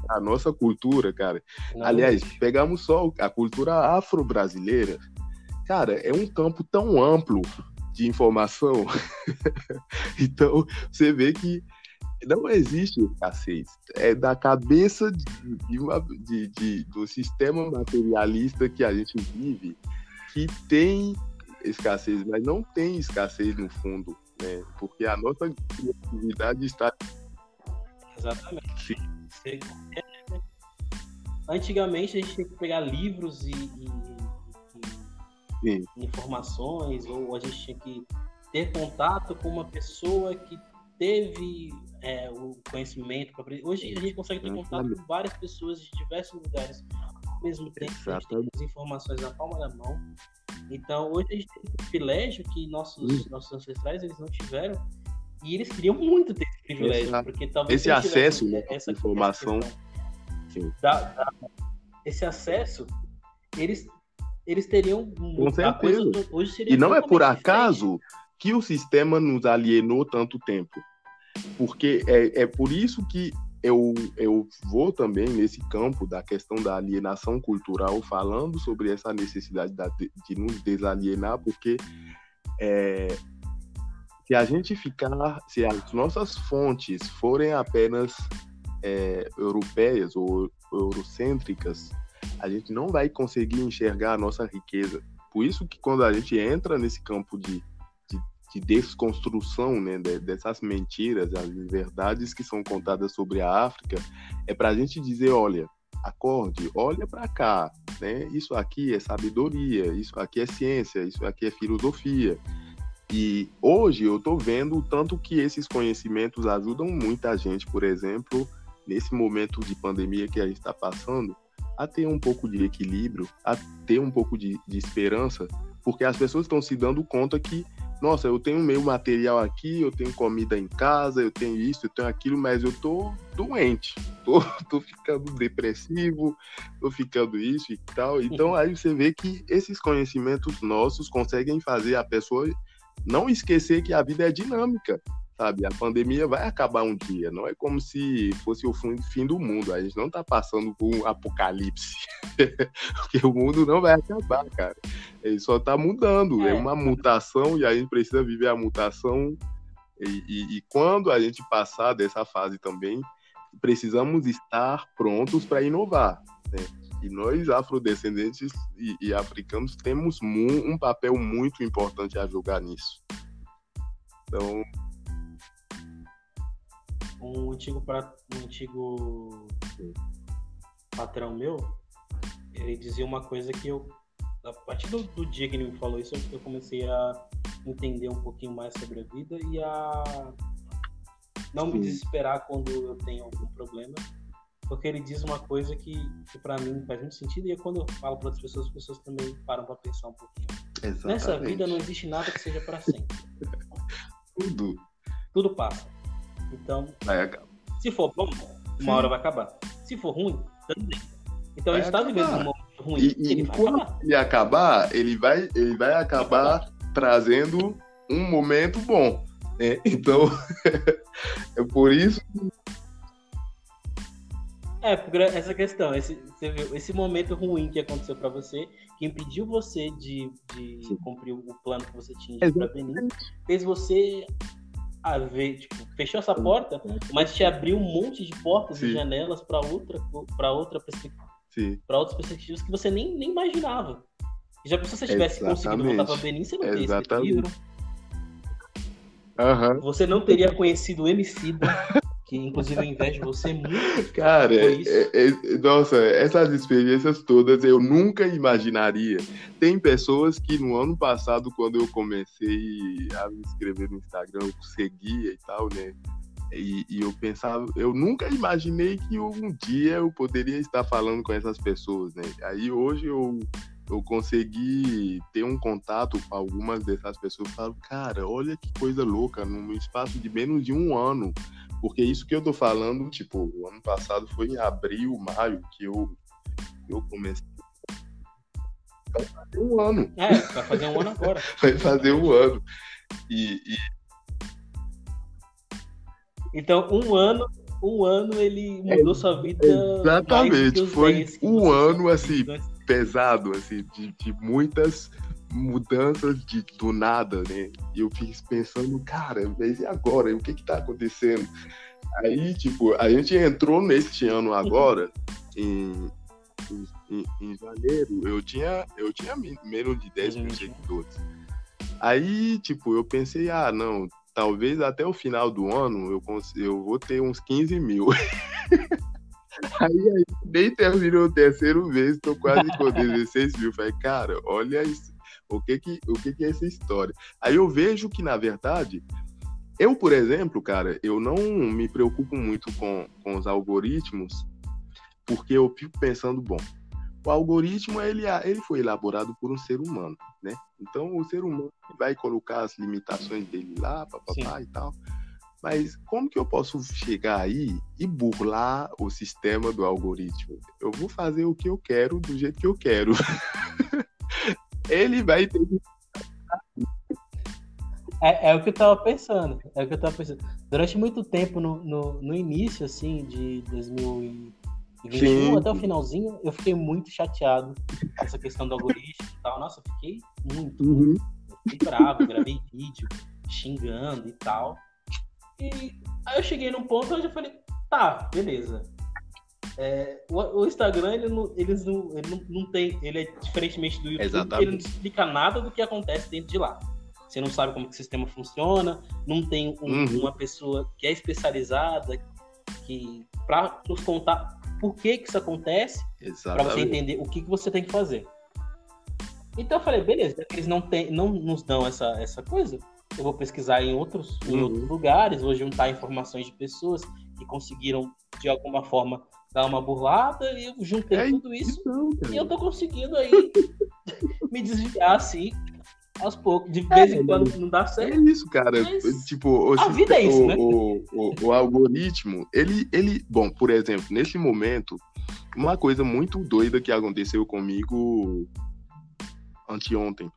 a nossa cultura, cara. Não aliás, existe. pegamos só a cultura afro-brasileira. Cara, é um campo tão amplo de informação. então, você vê que não existe escassez. É da cabeça de, uma, de, de, do sistema materialista que a gente vive que tem escassez, mas não tem escassez no fundo, né? Porque a nossa criatividade está Exatamente. Você... Antigamente a gente tinha que pegar livros e, e, e informações, ou a gente tinha que ter contato com uma pessoa que teve é, o conhecimento. Hoje a gente consegue ter contato com várias pessoas de diversos lugares ao mesmo tempo. A gente tem as informações na palma da mão. Então hoje a gente tem um privilégio que nossos, nossos ancestrais eles não tiveram e eles queriam muito ter privilégio, esse, porque talvez esse acesso, né, essa informação, da, da, esse acesso, eles eles teriam com certeza. Coisa, e não é por acaso que o sistema nos alienou tanto tempo, porque é, é por isso que eu, eu vou também nesse campo da questão da alienação cultural, falando sobre essa necessidade de, de nos desalienar, porque é, se a gente ficar, se as nossas fontes forem apenas é, europeias ou eurocêntricas, a gente não vai conseguir enxergar a nossa riqueza. Por isso que quando a gente entra nesse campo de, de, de desconstrução né, de, dessas mentiras, as verdades que são contadas sobre a África, é para a gente dizer, olha, acorde, olha para cá, né? Isso aqui é sabedoria, isso aqui é ciência, isso aqui é filosofia. E hoje eu estou vendo o tanto que esses conhecimentos ajudam muita gente, por exemplo, nesse momento de pandemia que a gente está passando, a ter um pouco de equilíbrio, a ter um pouco de, de esperança, porque as pessoas estão se dando conta que, nossa, eu tenho meu material aqui, eu tenho comida em casa, eu tenho isso, eu tenho aquilo, mas eu tô doente, tô, tô ficando depressivo, tô ficando isso e tal. Então aí você vê que esses conhecimentos nossos conseguem fazer a pessoa não esquecer que a vida é dinâmica, sabe? A pandemia vai acabar um dia, não é como se fosse o fim do mundo. A gente não tá passando por um apocalipse, porque o mundo não vai acabar, cara. Ele só tá mudando, é, é uma mutação e a gente precisa viver a mutação. E, e, e quando a gente passar dessa fase também, precisamos estar prontos para inovar. Né? E nós, afrodescendentes e, e africanos, temos um papel muito importante a jogar nisso. Então, um antigo, pra, um antigo patrão meu, ele dizia uma coisa que eu, a partir do, do dia que ele me falou isso, eu comecei a entender um pouquinho mais sobre a vida e a não me desesperar quando eu tenho algum problema, porque ele diz uma coisa que, que para mim faz muito sentido e é quando eu falo para outras pessoas, as pessoas também param para pensar um pouquinho. Exatamente. Nessa vida não existe nada que seja para sempre. Tudo. Tudo passa. Então, se for bom, uma Sim. hora vai acabar. Se for ruim, também. Então vai a gente está vivendo um momento ruim. E, e ele quando acabar. ele acabar, ele vai, ele vai acabar trazendo um momento bom. Né? Então, é por isso. É, por essa questão, esse, esse momento ruim que aconteceu para você, que impediu você de, de cumprir o plano que você tinha para Benin, fez você a ver, tipo, fechou essa porta, mas te abriu um monte de portas Sim. e janelas para outra, para outra perspectiva, para outras perspectivas que você nem, nem imaginava. Já pensou se você tivesse Exatamente. conseguido voltar para Benin, você não teria escrito livro. Uhum. Você não teria conhecido o Emicida, que inclusive eu invejo você muito. Cara, é, é, nossa, essas experiências todas eu nunca imaginaria. Tem pessoas que no ano passado, quando eu comecei a me inscrever no Instagram, eu seguia e tal, né? E, e, eu pensava, eu nunca imaginei que um dia eu poderia estar falando com essas pessoas, né? Aí hoje eu eu consegui ter um contato com algumas dessas pessoas. Falo, cara, olha que coisa louca, num espaço de menos de um ano. Porque isso que eu tô falando, tipo, o ano passado foi em abril, maio, que eu, eu comecei. Vai fazer um ano. É, vai fazer um ano agora. vai fazer um ano. E, e... Então, um ano um ano ele mudou é, sua vida. Exatamente, foi um ano assim, pesado, assim, de, de muitas mudanças de, do nada, né? E eu fiquei pensando, cara, mas e agora? O que que tá acontecendo? Aí, tipo, a gente entrou neste ano agora, em, em, em janeiro, eu tinha, eu tinha menos de 10 mil seguidores. Aí, tipo, eu pensei, ah, não, talvez até o final do ano eu, eu vou ter uns 15 mil. Aí, aí nem terminou o terceiro mês, tô quase com 16 mil. Falei, cara, olha isso. O que que, o que que é essa história? Aí eu vejo que, na verdade, eu, por exemplo, cara, eu não me preocupo muito com, com os algoritmos, porque eu fico pensando, bom, o algoritmo ele, ele foi elaborado por um ser humano, né? Então o ser humano vai colocar as limitações dele lá, papapá e tal. Mas como que eu posso chegar aí e burlar o sistema do algoritmo? Eu vou fazer o que eu quero do jeito que eu quero. Ele vai ter que. É, é, o que eu tava pensando. É o que eu tava pensando. Durante muito tempo, no, no, no início, assim, de 2021 Sim. até o finalzinho, eu fiquei muito chateado com essa questão do algoritmo e tal. Nossa, eu fiquei muito, uhum. Eu fiquei bravo, gravei vídeo xingando e tal. E aí eu cheguei num ponto onde eu falei, tá, beleza. É, o, o, Instagram, ele não, eles não, ele não, não tem, ele é diferentemente do YouTube, Exatamente. ele não explica nada do que acontece dentro de lá. Você não sabe como o sistema funciona, não tem um, uhum. uma pessoa que é especializada que para nos contar por que que isso acontece, para você entender o que, que você tem que fazer. Então eu falei, beleza, eles não, tem, não nos dão essa, essa coisa, eu vou pesquisar em outros, em uhum. outros lugares, vou juntar informações de pessoas que conseguiram, de alguma forma, dar uma burlada, e eu juntei é tudo isso, então, e eu tô conseguindo aí me desviar assim, aos poucos. De vez é, em quando não dá certo. É isso, cara. Mas... Tipo, a vida é isso, o, né? O, o, o, algoritmo, ele, ele. Bom, por exemplo, nesse momento, uma coisa muito doida que aconteceu comigo anteontem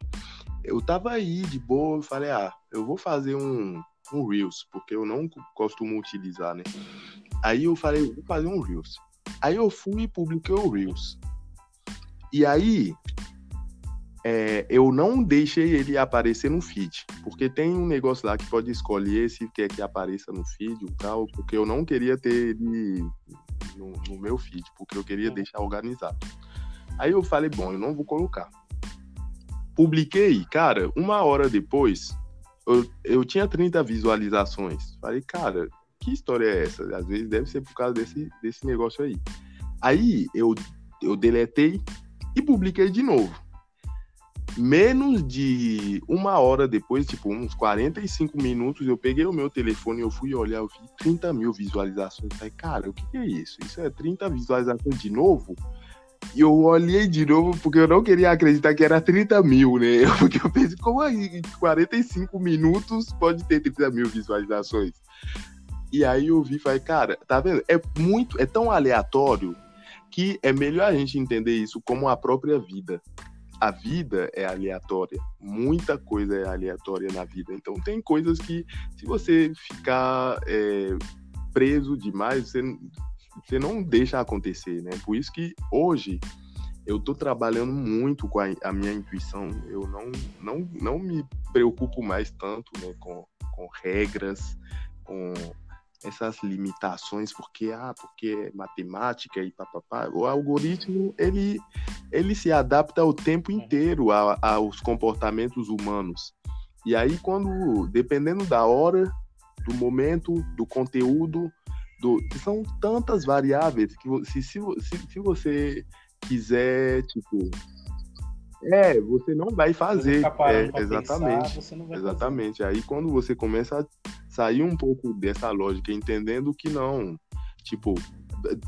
eu tava aí de boa, falei, ah, eu vou fazer um, um Reels, porque eu não costumo utilizar, né? Aí eu falei, vou fazer um Reels. Aí eu fui e publiquei o Reels. E aí, é, eu não deixei ele aparecer no feed, porque tem um negócio lá que pode escolher se quer que apareça no feed ou tal, porque eu não queria ter ele no, no meu feed, porque eu queria deixar organizado. Aí eu falei, bom, eu não vou colocar. Publiquei, cara, uma hora depois, eu, eu tinha 30 visualizações. Falei, cara, que história é essa? Às vezes deve ser por causa desse, desse negócio aí. Aí eu, eu deletei e publiquei de novo menos de uma hora depois, tipo, uns 45 minutos, eu peguei o meu telefone, eu fui olhar, eu vi 30 mil visualizações. Falei, cara, o que é isso? Isso é 30 visualizações de novo? E eu olhei de novo porque eu não queria acreditar que era 30 mil, né? Porque eu pensei, como aí, em 45 minutos pode ter 30 mil visualizações? E aí eu vi e falei, cara, tá vendo? É muito, é tão aleatório que é melhor a gente entender isso como a própria vida a vida é aleatória. Muita coisa é aleatória na vida. Então tem coisas que, se você ficar é, preso demais, você, você não deixa acontecer, né? Por isso que hoje eu estou trabalhando muito com a, a, minha intuição. Eu não, não, não me preocupo mais tanto né, com, com regras, com essas limitações porque ah porque é matemática e papapá o algoritmo ele ele se adapta o tempo inteiro a, aos comportamentos humanos. E aí quando dependendo da hora do momento do conteúdo do são tantas variáveis que se, se, se, se você quiser tipo é, você não vai fazer. É, exatamente. Pensar, exatamente. Fazer. Aí quando você começa a sair um pouco dessa lógica, entendendo que não, tipo,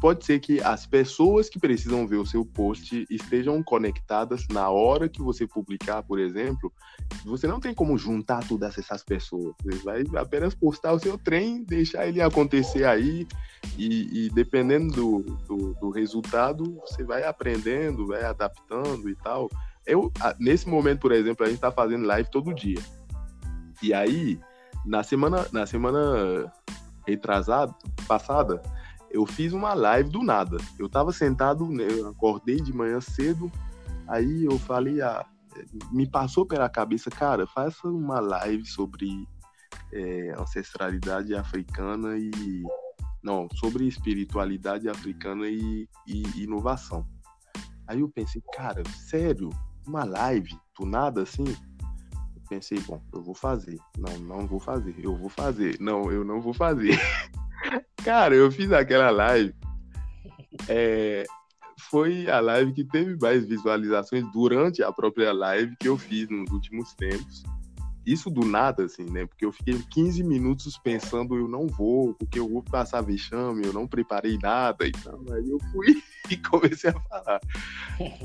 pode ser que as pessoas que precisam ver o seu post estejam conectadas na hora que você publicar, por exemplo. Você não tem como juntar todas essas pessoas. Você vai apenas postar o seu trem, deixar ele acontecer aí, e, e dependendo do, do, do resultado, você vai aprendendo, vai adaptando e tal. Eu, nesse momento, por exemplo, a gente está fazendo live todo dia. E aí, na semana, na semana retrasada, passada, eu fiz uma live do nada. Eu tava sentado, né, eu acordei de manhã cedo, aí eu falei, ah, me passou pela cabeça, cara, faça uma live sobre é, ancestralidade africana e. Não, sobre espiritualidade africana e, e inovação. Aí eu pensei, cara, sério? Uma live do nada assim? pensei, bom, eu vou fazer. Não, não vou fazer. Eu vou fazer. Não, eu não vou fazer. Cara, eu fiz aquela live. É, foi a live que teve mais visualizações durante a própria live que eu fiz nos últimos tempos isso do nada, assim, né? Porque eu fiquei 15 minutos pensando, eu não vou, porque eu vou passar vexame, eu não preparei nada e tal. Aí eu fui e comecei a falar.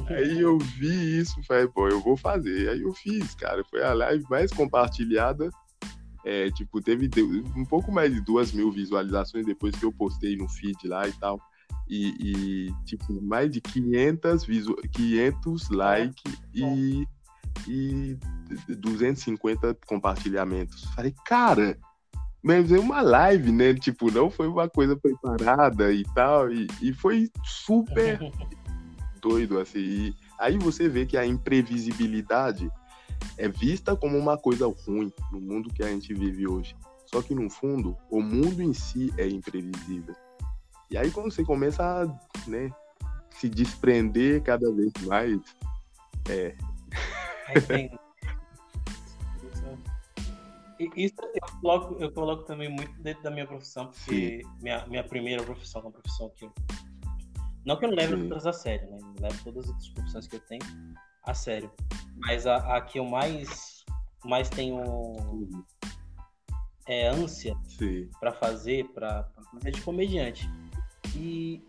Aí eu vi isso, falei, pô, eu vou fazer. Aí eu fiz, cara. Foi a live mais compartilhada. É, tipo, teve um pouco mais de duas mil visualizações depois que eu postei no feed lá e tal. E, e tipo, mais de 500, visu 500 likes e e 250 compartilhamentos. Falei, cara, mas é uma live, né? Tipo, não foi uma coisa preparada e tal. E, e foi super doido, assim. E aí você vê que a imprevisibilidade é vista como uma coisa ruim no mundo que a gente vive hoje. Só que no fundo, o mundo em si é imprevisível. E aí quando você começa a né, se desprender cada vez mais, é, isso eu coloco, eu coloco também muito dentro da minha profissão, porque minha, minha primeira profissão é uma profissão que eu. Não que eu não leve outras a sério, né? Eu levo todas as profissões que eu tenho a sério. Mas a, a que eu mais, mais tenho é, ânsia para fazer, para fazer de comediante. E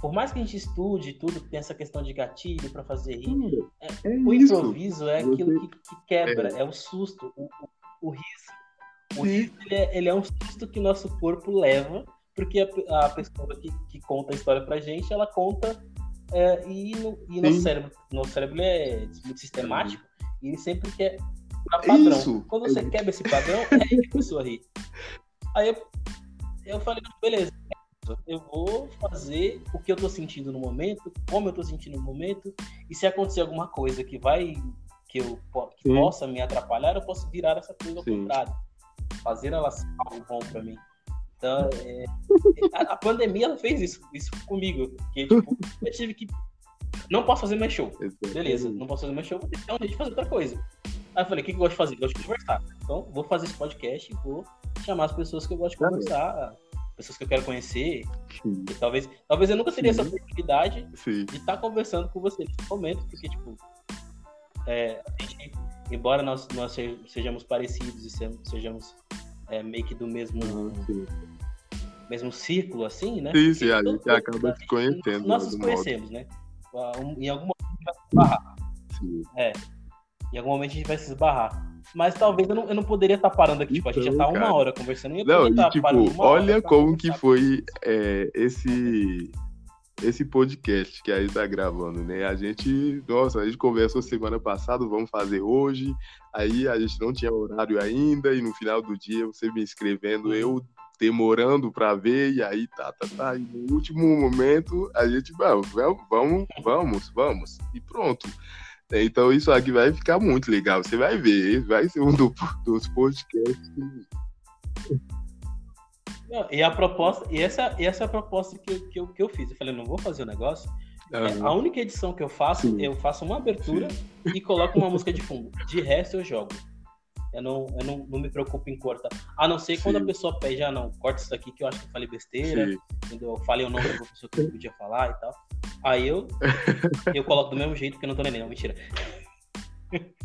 por mais que a gente estude tudo, tem essa questão de gatilho para fazer rir, é, é o improviso é aquilo que, que quebra, é. é. o susto, o, o, o riso. O riso ele é, ele é, um susto que nosso corpo leva, porque a, a pessoa que, que, conta a história pra gente, ela conta é, e, no, e nosso cérebro, nosso cérebro é muito sistemático e ele sempre quer pra padrão. Isso. Quando você quebra esse padrão, é aí que a pessoa ri. Aí eu, eu falei, beleza, eu vou fazer o que eu tô sentindo no momento, como eu tô sentindo no momento, e se acontecer alguma coisa que vai, que eu que possa me atrapalhar, eu posso virar essa coisa ao Sim. contrário. Fazer ela ser algo bom pra mim. Então, é, a, a pandemia ela fez isso, isso comigo. Que, tipo, eu tive que. Não posso fazer mais show. Beleza, não posso fazer mais show, vou ter que fazer outra coisa. Aí eu falei, o que, eu gosto de fazer? Eu gosto de conversar. Então, vou fazer esse podcast e vou chamar as pessoas que eu gosto de Claro. conversar, pessoas que eu quero conhecer. Talvez, talvez eu nunca teria essa oportunidade Sim. de estar conversando com você nesse momento, porque, tipo, é, a gente, embora nós, nós se- sejamos parecidos e se- sejamos é, meio que do mesmo, Sim, mesmo círculo, assim, né? sim, sim, a gente acaba se conhecendo. Nós de nos algum modo. conhecemos, né? Ah, Em algum momento a gente vai se esbarrar. Sim. Em algum momento a gente vai se esbarrar. Mas talvez eu não, eu não poderia estar parando aqui. Tipo, a gente já Então, tá uma cara. hora conversando. e eu Não, e tipo, uma olha como que foi é, esse esse podcast que a gente tá gravando, né? A gente, nossa, a gente conversou semana passada, vamos fazer hoje. Aí a gente não tinha horário ainda e no final do dia você me escrevendo, eu demorando pra ver e aí tá, tá, tá. E no último momento a gente, vamos, vamos, vamos, vamos e pronto. Então isso aqui vai ficar muito legal. Você vai ver, vai ser um do- dos podcasts Não, e a proposta, e essa, e essa é a proposta que, eu- que, eu, que eu fiz. Eu falei, não vou fazer o negócio. É, a única edição que eu faço, Sim. eu faço uma abertura e coloco uma música de fundo. De resto, eu jogo. Eu não, eu não, não me preocupo em cortar. A não ser quando Sim. a pessoa pede, ah, não, corta isso daqui que eu acho que eu falei besteira. Sim. entendeu? Eu falei o nome da pessoa que eu podia falar e tal. Aí eu, eu coloco do mesmo jeito porque eu não tô nem não, mentira.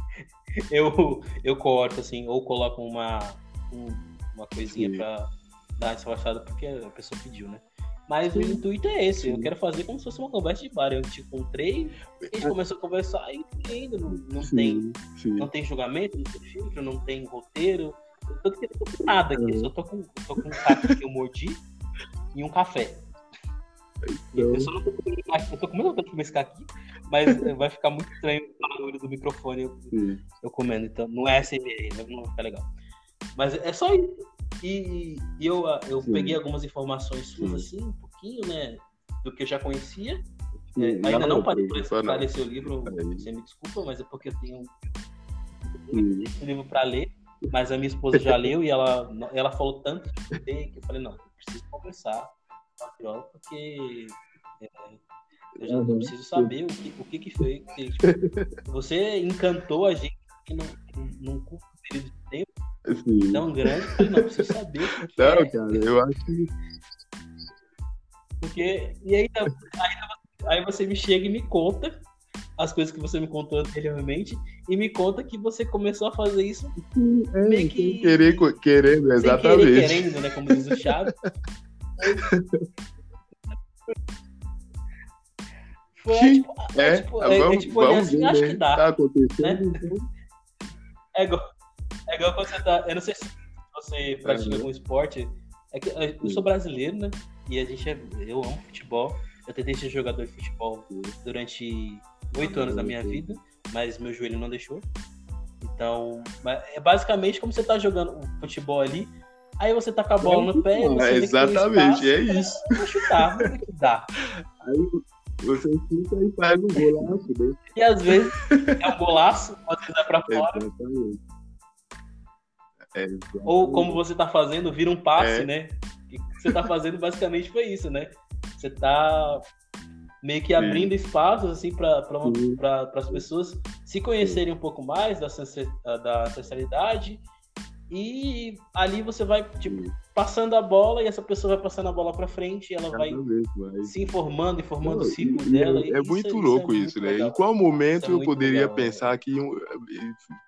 Eu, eu corto, assim, ou coloco uma, um- uma coisinha Sim. pra dar uma disfarçada porque a pessoa pediu, né? Mas o Sim. intuito é esse, eu Sim. quero fazer como se fosse uma conversa de bar. Eu te encontrei, a gente começou a conversar e indo, não, não tem não tem julgamento, não tem filtro, não tem roteiro. Eu tô, eu tô com nada aqui, eu só tô com, eu tô com um caco que eu mordi e um café. Então- Eu só não tô comendo caqui, eu tô vontade de comer esse caqui, mas eh, vai ficar muito estranho o barulho do microfone eu, eu comendo, então não é SMR, né? não vai ficar legal. Mas é só isso. E, e eu, ah, eu Sim. peguei algumas informações suas, Sim. assim, um pouquinho, né? Do que eu já conhecia. É, ainda não parei não, para não. ler seu livro, você me desculpa, mas é porque eu tenho Sim. esse livro para ler, mas a minha esposa já leu e ela, ela falou tanto que eu falei, não, eu preciso conversar porque é, eu já Uhum. preciso saber o que, o que, que foi. que, tipo, você encantou a gente num, curto período de tempo Sim. tão grande, eu não, preciso saber Não, é, cara, eu acho que porque e aí, aí, aí você me chega e me conta as coisas que você me contou anteriormente e me conta que você começou a fazer isso é, meio que- querer, querendo, exatamente. querer querendo, né? Como diz o Chaves. Foi, Sim, tipo, É, é, tipo, é, é vamos, tipo olhar vamos assim, ver, acho né? que dá. Tá acontecendo. É igual, é igual quando você tá. Eu não sei se você pratica Uhum. algum esporte. É que é, eu sou brasileiro, né? E a gente é. Eu amo futebol. Eu tentei ser jogador de futebol durante oito anos da minha Uhum. vida, mas meu joelho não deixou. Então, mas é basicamente como você tá jogando futebol ali. Aí você tá com a bola no pé, você É, exatamente, é isso. "Ah, Vou chutar, vamos que dá. Aí você fica e faz um golaço, né? E às vezes é um golaço, vezes é pra fora. Exatamente. É, Ou como você tá fazendo, vira um passe, É. né? O que você tá fazendo basicamente foi isso, né? Você tá meio que abrindo espaços assim para Sim. as pessoas se conhecerem um pouco mais da, da ancestralidade e ali você vai tipo passando a bola e essa pessoa vai passando a bola para frente e ela vai mas- se informando e formando o Não, ciclo e- dela. É, é isso muito isso louco muito isso, né? legal. Em qual momento é eu poderia legal, pensar que um,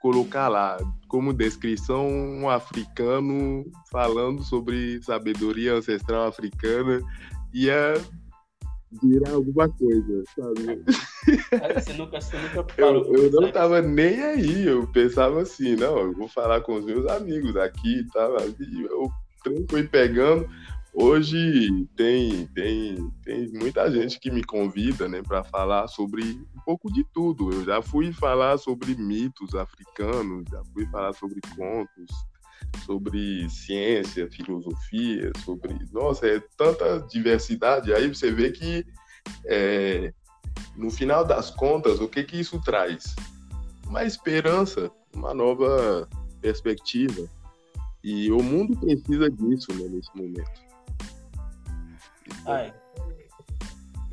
colocar lá como descrição um africano falando sobre sabedoria ancestral africana ia virar alguma coisa, sabe? Você nunca, você nunca parou Eu, eu não tava nem aí, eu pensava assim, não, eu vou falar com os meus amigos aqui e tal. Eu fui pegando, hoje tem, tem, tem muita gente que me convida né, para falar sobre um pouco de tudo. Eu já fui falar sobre mitos africanos, já fui falar sobre contos, sobre ciência, filosofia, sobre. Nossa, é tanta diversidade. Aí você vê que, é, no final das contas, o que, que isso traz? Uma esperança, uma nova perspectiva. E o mundo precisa disso né, nesse momento. Ai.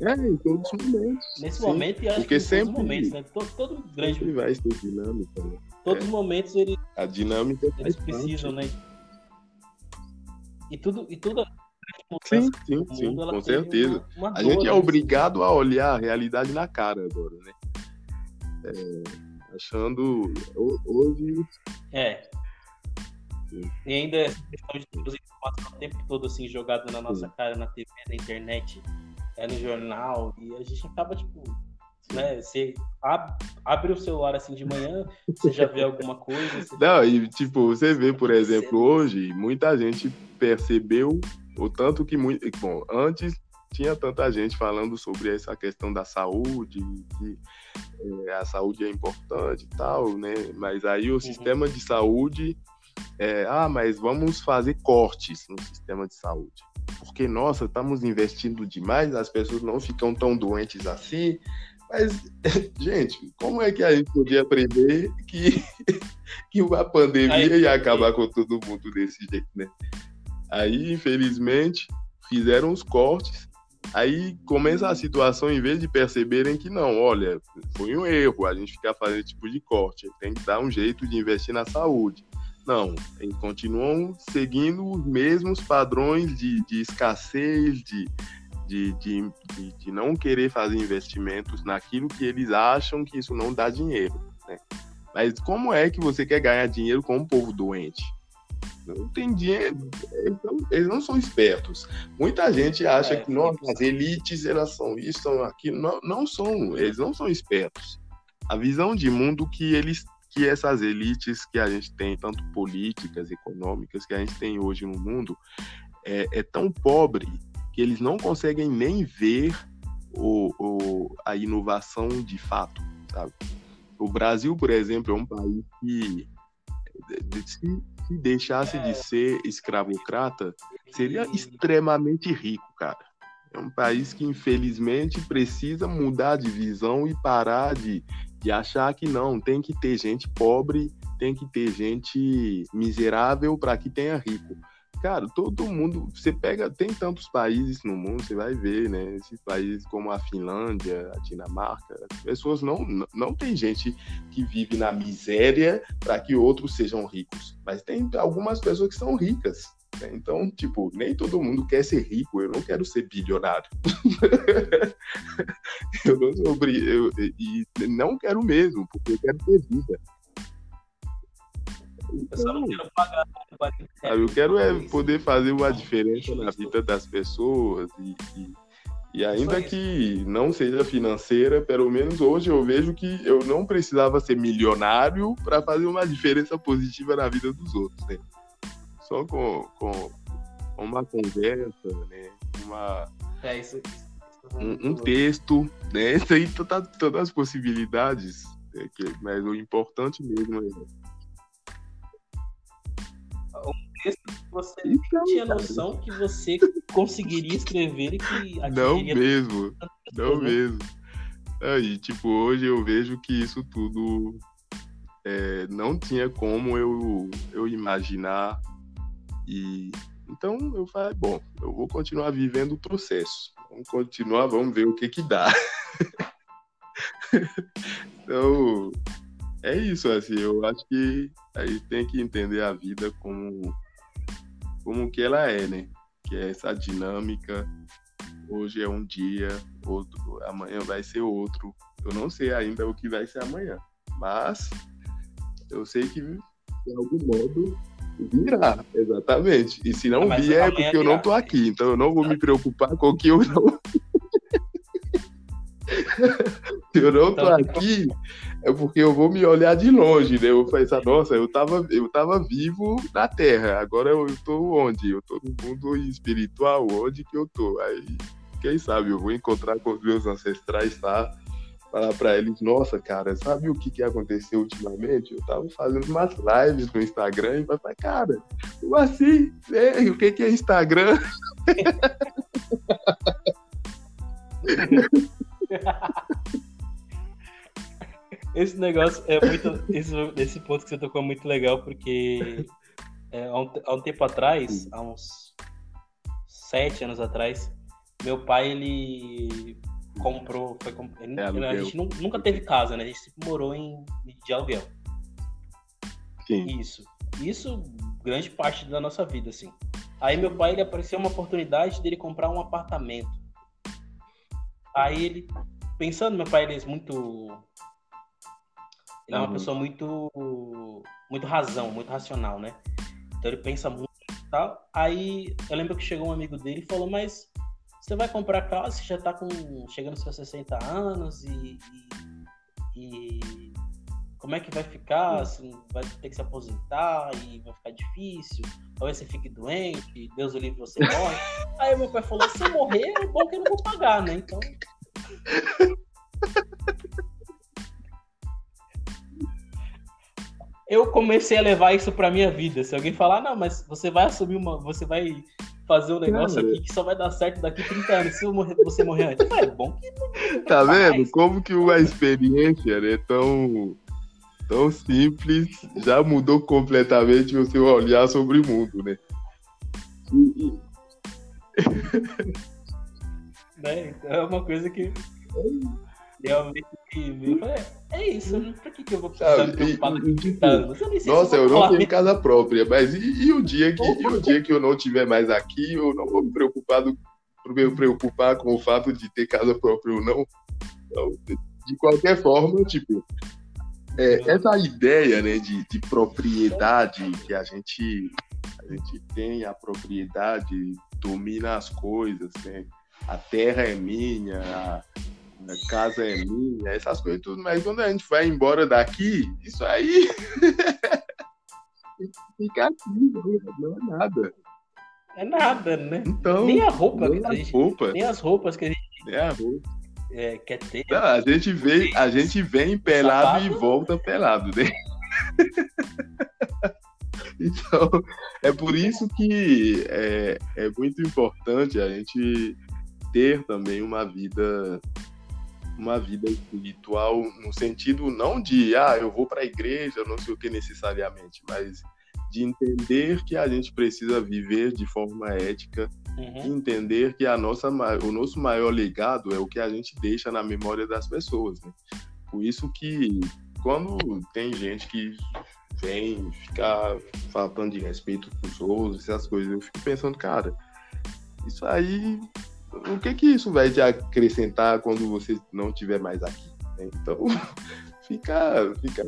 É, em todos os momentos. Nesse sim. momento e acho Porque que em sempre, todos os momentos, né? Todo, todo grande. Vai ser dinâmica, né? Todos os momentos ele, A dinâmica eles faz precisam, né? E tudo, e tudo Sim, sim, sim, mundo, com certeza. Uma, uma A gente é né? obrigado a olhar a realidade na cara agora, né? É, achando. ho- Hoje. É. Sim. E ainda essa questão de ter informação o tempo todo assim jogada na nossa cara, na TV, na internet, é no jornal, e a gente acaba, tipo, né? Você ab- abre o celular assim de manhã, você já vê alguma coisa. Não, e tipo, você vê, por exemplo, hoje, muita gente percebeu o tanto que muito. Bom, antes tinha tanta gente falando sobre essa questão da saúde, que é, a saúde é importante e tal, né? Mas aí o sistema de saúde é, ah, mas vamos fazer cortes no sistema de saúde. Porque, nossa, estamos investindo demais, as pessoas não ficam tão doentes assim. Mas, gente, como é que a gente podia prever que, que uma pandemia Aí- ia acabar com todo mundo desse jeito, né? Aí, infelizmente, fizeram os cortes. Aí começa a situação, em vez de perceberem que não, olha, foi um erro a gente ficar fazendo esse tipo de corte, tem que dar um jeito de investir na saúde. Não, eles continuam seguindo os mesmos padrões de, de escassez, de, de, de, de, de não querer fazer investimentos naquilo que eles acham que isso não dá dinheiro. Né? Mas como é que você quer ganhar dinheiro com um povo doente? Não tem dinheiro, eles não, eles não são espertos. Muita gente acha É, que não, as elites elas são isso, são aquilo. Não, não são, eles não são espertos. A visão de mundo que eles que essas elites que a gente tem, tanto políticas, econômicas, que a gente tem hoje no mundo, é, é tão pobre que eles não conseguem nem ver o, o, a inovação de fato, sabe? O Brasil, por exemplo, é um país que se, se deixasse de ser escravocrata, seria extremamente rico, cara. É um país que, infelizmente, precisa mudar de visão e parar de, de achar que não, tem que ter gente pobre, tem que ter gente miserável para que tenha rico. Cara, todo mundo, você pega, tem tantos países no mundo, você vai ver, né? Esses países como a Finlândia, a Dinamarca, as pessoas não, não, tem gente que vive na miséria para que outros sejam ricos. Mas tem algumas pessoas que são ricas. né? Então, tipo, nem todo mundo quer ser rico, eu não quero ser bilionário. eu não sou obri- eu, e não quero mesmo, porque eu quero ter vida. Eu só não quero pagar. Sabe, eu quero é poder fazer uma diferença na vida das pessoas e, e, e ainda que não seja financeira, pelo menos hoje eu vejo que eu não precisava ser milionário para fazer uma diferença positiva na vida dos outros, né? Só com, com uma conversa, né? Uma, É, isso, é um, um texto, né? Isso aí tá todas as possibilidades, né? mas o importante mesmo é Você Então, tinha noção que você conseguiria escrever e que Não mesmo, não né? mesmo. Aí, tipo, hoje eu vejo que isso tudo é, não tinha como eu, eu imaginar. E então eu falei, bom, eu vou continuar vivendo o processo. Vamos continuar, vamos ver o que que dá. então, é isso, assim, eu acho que a gente tem que entender a vida como, como que ela é, né? Que é essa dinâmica hoje é um dia, outro, amanhã vai ser outro. Eu não sei ainda o que vai ser amanhã, mas eu sei que de algum modo virá, exatamente. E se não Ah, mas vier é porque eu não tô aqui, então eu não vou me preocupar com o que eu não. se eu não tô Então, aqui, é porque eu vou me olhar de longe, né? Eu vou pensar, nossa, eu tava, eu tava vivo na Terra, agora eu, eu tô onde? Eu tô no mundo espiritual, onde que eu tô? Aí, quem sabe, eu vou encontrar com os meus ancestrais, tá? Falar pra eles, nossa, cara, sabe o que que aconteceu ultimamente? Eu tava fazendo umas lives no Instagram e vai falar, cara, como assim? É, o que que é Instagram? Esse negócio é muito. Esse, esse ponto que você tocou é muito legal, porque é, há, um, há, um, tempo atrás, há uns sete anos atrás, meu pai ele comprou. Foi, ele, é, a gente nunca teve casa, né? A gente sempre morou em, de aluguel. Sim. Isso. Isso, grande parte da nossa vida, assim. Aí meu pai ele apareceu uma oportunidade dele comprar um apartamento. Aí ele, pensando, meu pai ele é muito é uma pessoa muito muito razão, muito racional, né? Então ele pensa muito e tal. Aí eu lembro que chegou um amigo dele e falou, mas você vai comprar casa, você já tá com chegando aos seus 60 anos e, e, e como é que vai ficar? Assim, vai ter que se aposentar e vai ficar difícil. Talvez você fique doente, Deus o livre você morre. Aí meu pai falou: se eu morrer, é bom que eu não vou pagar, né? Então. Eu comecei a levar isso pra minha vida. Se alguém falar, não, mas você vai assumir uma. Você vai fazer um negócio aqui que só vai dar certo daqui 30 anos. Se morrer, você morrer antes, é bom que não. Tá vendo? Mais. Como que uma experiência né, tão, tão simples já mudou completamente o seu olhar sobre o mundo, né? né? Então é uma coisa que realmente é, é isso, né? Pra que, que eu vou precisar me preocupar daqui tipo, Nossa, eu não tenho casa própria, mas e, e, o dia que, e o dia que eu não estiver mais aqui, eu não vou me preocupar, do, me preocupar com o fato de ter casa própria ou não. Então, de qualquer forma, tipo, é, essa ideia né, de, de propriedade que a gente, a gente tem, a propriedade domina as coisas, né? a terra é minha, a, a casa é minha, essas coisas tudo, mas quando a gente vai embora daqui, isso aí fica aqui, não é nada. É nada, né? Então, nem a roupa, nem, a gente, roupa. nem as roupas que a gente nem a roupa. É, quer ter. Não, a gente vem, a gente vem pelado Sapato. e volta pelado, né? então, é por isso que é, é muito importante a gente ter também uma vida uma vida espiritual no sentido não de ah eu vou para a igreja não sei o que necessariamente mas de entender que a gente precisa viver de forma ética uhum. entender que a nossa o nosso maior legado é o que a gente deixa na memória das pessoas né? por isso que quando tem gente que vem ficar faltando de respeito com os outros essas coisas eu fico pensando cara isso aí o que que isso vai te acrescentar quando você não estiver mais aqui? Né? Então, fica, fica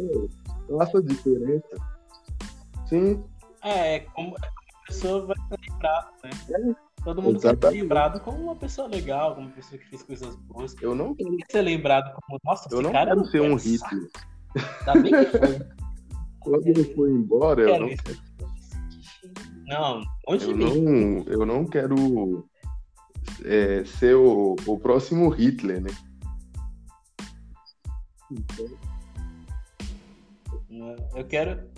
essa diferença. Sim. É, como a pessoa vai ser lembrada, né? É. Todo mundo vai ser lembrado como uma pessoa legal, como uma pessoa que fez coisas boas. Eu não quero ser lembrado como, nossa, eu não cara quero ser um Hitler. Ainda bem que foi. Quando ele foi embora, eu, eu não quero. Não, onde eu não, eu não quero é, ser o, o próximo Hitler, né? Eu quero,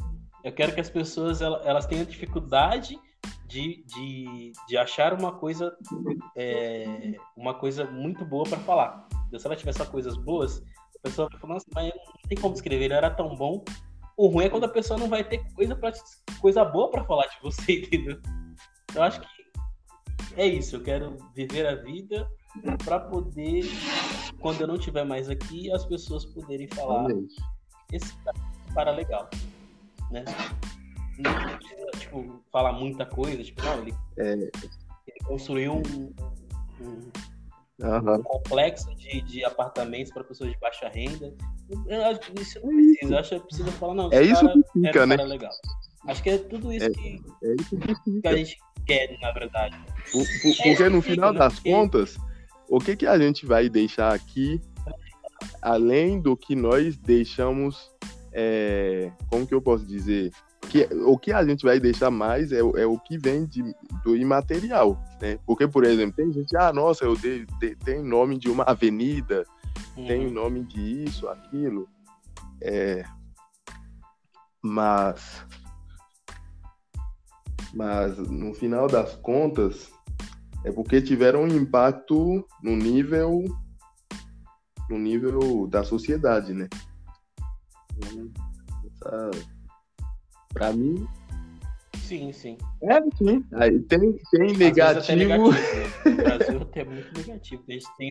eu quero que as pessoas elas tenham dificuldade de, de, de achar uma coisa é, uma coisa muito boa para falar. Se ela tiver só coisas boas, a pessoa vai falar, nossa, mas não tem como escrever, ele era tão bom. O ruim é quando a pessoa não vai ter coisa, pra, coisa boa para falar de você, entendeu? Eu acho que é isso, eu quero viver a vida para poder, quando eu não estiver mais aqui, as pessoas poderem falar esse cara é legal, né? Não precisa, tipo, falar muita coisa, tipo, não, ele, é. ele construiu um, um, uhum. um complexo de, de apartamentos para pessoas de baixa renda. Eu acho que isso não precisa, eu acho que precisa falar, não, é isso que fica, né? legal. Acho que é tudo isso é, que, é isso que, que a gente quer, na verdade. Por, por, porque no final das contas, o que, que a gente vai deixar aqui além do que nós deixamos, é, como que eu posso dizer? Que, o que a gente vai deixar mais é, é o que vem de, do imaterial, né? Porque, por exemplo, tem gente, ah, nossa, eu dei, dei, tem nome de uma avenida, uhum. tem nome de isso, aquilo, é, mas, mas no final das contas, é porque tiveram um impacto no nível no nível da sociedade, né? Essa, pra mim. Sim, sim. É, sim. Aí tem, tem negativo. negativo né? No Brasil até muito negativo. A gente tem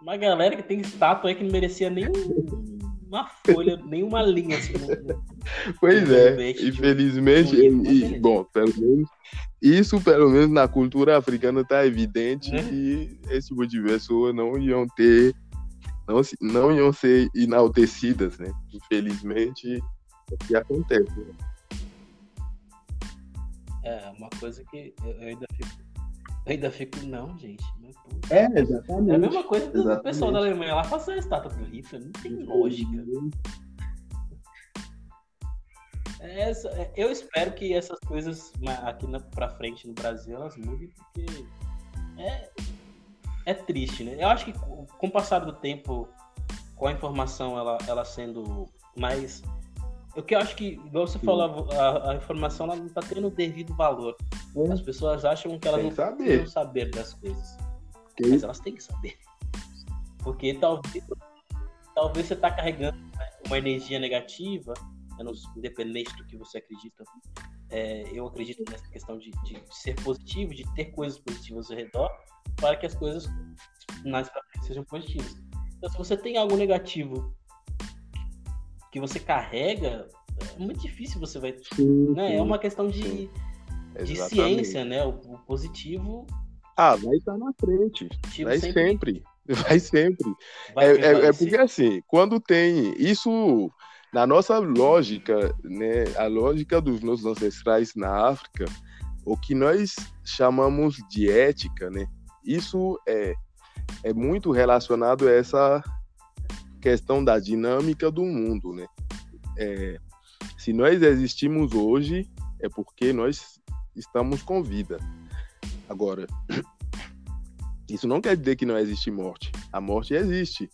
uma galera que tem estátua aí que não merecia nem uma folha, nem uma linha assim. No, pois é, infelizmente, e, bom, pelo menos isso, pelo menos na cultura africana, está evidente é. que esse tipo de pessoa não iam ter, não, não iam ser enaltecidas, né? Infelizmente, é o que acontece. Né? É, uma coisa que eu ainda fico, eu ainda fico, não, gente. É, é, exatamente. É a mesma coisa do pessoal da Alemanha lá fazer a estátua do Hitler, não tem lógica. Essa, é, eu espero que essas coisas aqui na, pra frente no Brasil elas mudem, porque é, é triste, né? Eu acho que com o passar do tempo, com a informação ela, ela sendo mais. O que eu acho que, igual você Sim. falou, a, a, informação ela não tá tendo o devido valor. É. As pessoas acham que elas Tem não precisam saber das coisas. Mas elas têm que saber. Porque talvez, talvez você tá carregando uma energia negativa independente do que você acredita. É, eu acredito nessa questão de, de, ser positivo, de ter coisas positivas ao redor, para que as coisas mais frente sejam positivas. Então, se você tem algo negativo que você carrega, é muito difícil você vai. Sim, né? sim, é uma questão de, de ciência, né? O, o, positivo. Ah, vai estar na frente. Vai sempre. sempre. Vai sempre. Vai é, é, é porque assim, quando tem. Isso na nossa lógica, né, a lógica dos nossos ancestrais na África, o que nós chamamos de ética, né, isso é, é muito relacionado a essa questão da dinâmica do mundo, né? É, se nós existimos hoje, é porque nós estamos com vida. Agora, isso não quer dizer que não existe morte. A morte existe,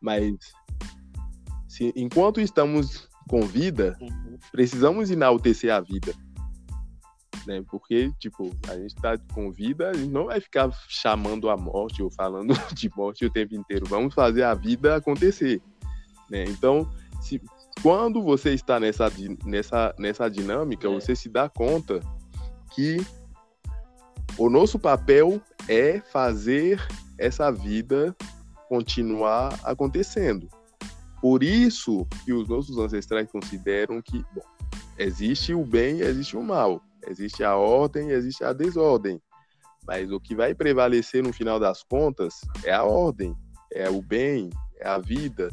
mas se, enquanto estamos com vida, uhum. precisamos enaltecer a vida. Né? Porque, tipo, a gente está com vida, a gente não vai ficar chamando a morte ou falando de morte o tempo inteiro. Vamos fazer a vida acontecer. Né? Então, se, quando você está nessa, nessa, nessa dinâmica, é. você se dá conta que o nosso papel é fazer essa vida continuar acontecendo. Por isso que os nossos ancestrais consideram que bom, existe o bem e existe o mal, existe a ordem existe a desordem. Mas o que vai prevalecer no final das contas é a ordem, é o bem, é a vida.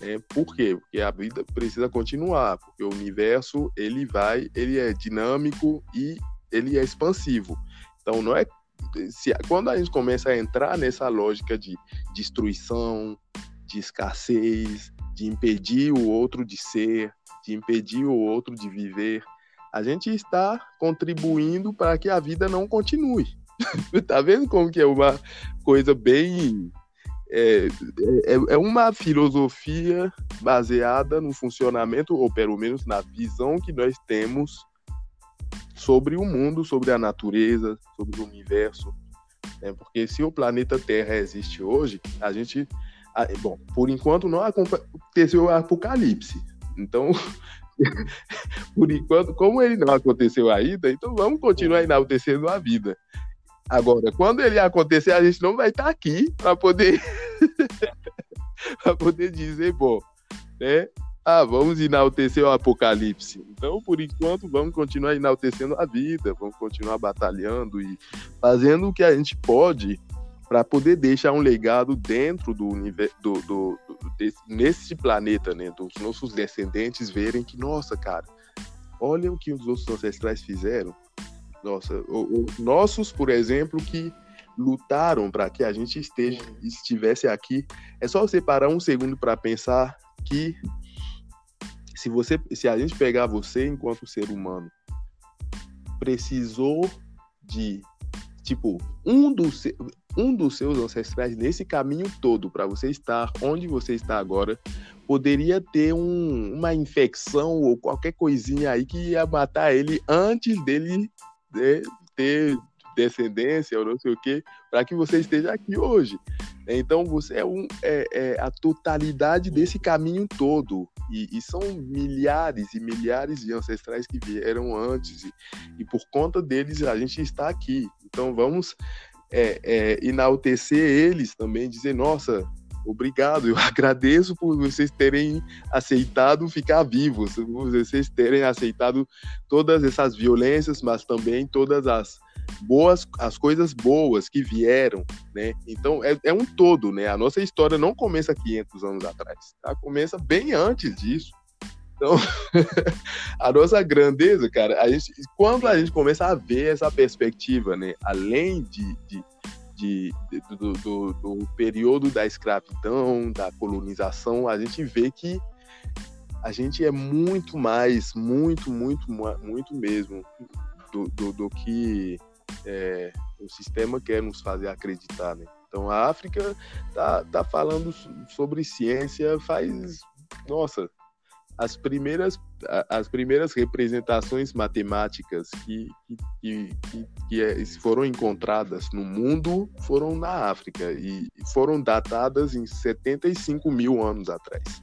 Né? Por quê? Porque a vida precisa continuar, porque o universo ele vai, ele é dinâmico e ele é expansivo. Então não é se, quando a gente começa a entrar nessa lógica de destruição, de escassez, de impedir o outro de ser, de impedir o outro de viver, a gente está contribuindo para que a vida não continue. tá vendo como que é uma coisa bem é, é, é, uma filosofia baseada no funcionamento, ou pelo menos na visão que nós temos sobre o mundo, sobre a natureza, sobre o universo. Né? Porque se o planeta Terra existe hoje, a gente bom, por enquanto não aconteceu o apocalipse. Então, por enquanto, como ele não aconteceu ainda, então vamos continuar enaltecendo a vida. Agora, quando ele acontecer, a gente não vai estar aqui para poder para poder dizer, bom, né? Ah, vamos enaltecer o apocalipse. Então, por enquanto, vamos continuar enaltecendo a vida, vamos continuar batalhando e fazendo o que a gente pode para poder deixar um legado dentro do universo, do, do, do desse, nesse planeta, né? Dos nossos descendentes verem que, nossa, cara, olha o que os nossos ancestrais fizeram. Nossa, o, o, nossos, por exemplo, que lutaram para que a gente esteja, estivesse aqui. É só você parar um segundo para pensar que se você, se a gente pegar você enquanto ser humano, precisou de tipo um dos um dos seus ancestrais nesse caminho todo para você estar onde você está agora poderia ter um, uma infecção ou qualquer coisinha aí que ia matar ele antes dele né, ter descendência ou não sei o que, para que você esteja aqui hoje. Então você é, um, é, é a totalidade desse caminho todo. E, e, são milhares e milhares de ancestrais que vieram antes, e, e por conta deles a gente está aqui. Então vamos é, é, enaltecer eles também, dizer, nossa, obrigado, eu agradeço por vocês terem aceitado ficar vivos, por vocês terem aceitado todas essas violências, mas também todas as boas, as coisas boas que vieram, né? Então é, é um todo, né? A nossa história não começa 500 anos atrás, tá? Começa bem antes disso. Então, a nossa grandeza, cara, a gente, quando a gente começa a ver essa perspectiva, né? Além de, de de, de do, do, do, período da escravidão, da colonização, a gente vê que a gente é muito mais, muito, muito, muito mesmo do, do, do que é, o sistema quer nos fazer acreditar, né? Então a África tá, tá falando sobre ciência faz, nossa, as primeiras, as primeiras representações matemáticas que, que, que, que, é, foram encontradas no mundo foram na África e foram datadas em 75 mil anos atrás.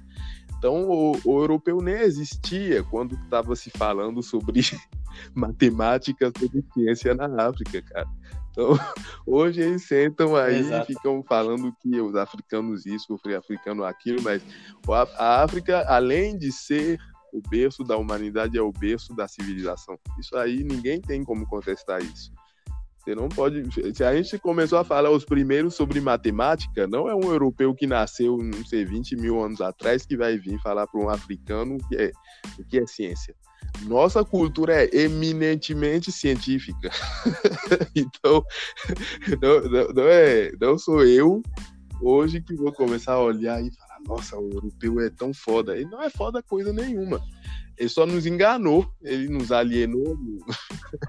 Então, o, o europeu nem existia quando estava se falando sobre matemática, sobre ciência na África, cara. Então, hoje eles sentam aí Exato. e ficam falando que os africanos isso, o africano aquilo, mas a África, além de ser o berço da humanidade, é o berço da civilização. Isso aí ninguém tem como contestar isso. Você não pode. Se a gente começou a falar os primeiros sobre matemática, não é um europeu que nasceu, não sei, 20 mil anos atrás que vai vir falar para um africano o que é, o que é ciência. Nossa cultura é eminentemente científica. então, não, não, não, é, não sou eu hoje que vou começar a olhar e falar: nossa, o europeu é tão foda. E não é foda coisa nenhuma. Ele só nos enganou, ele nos alienou.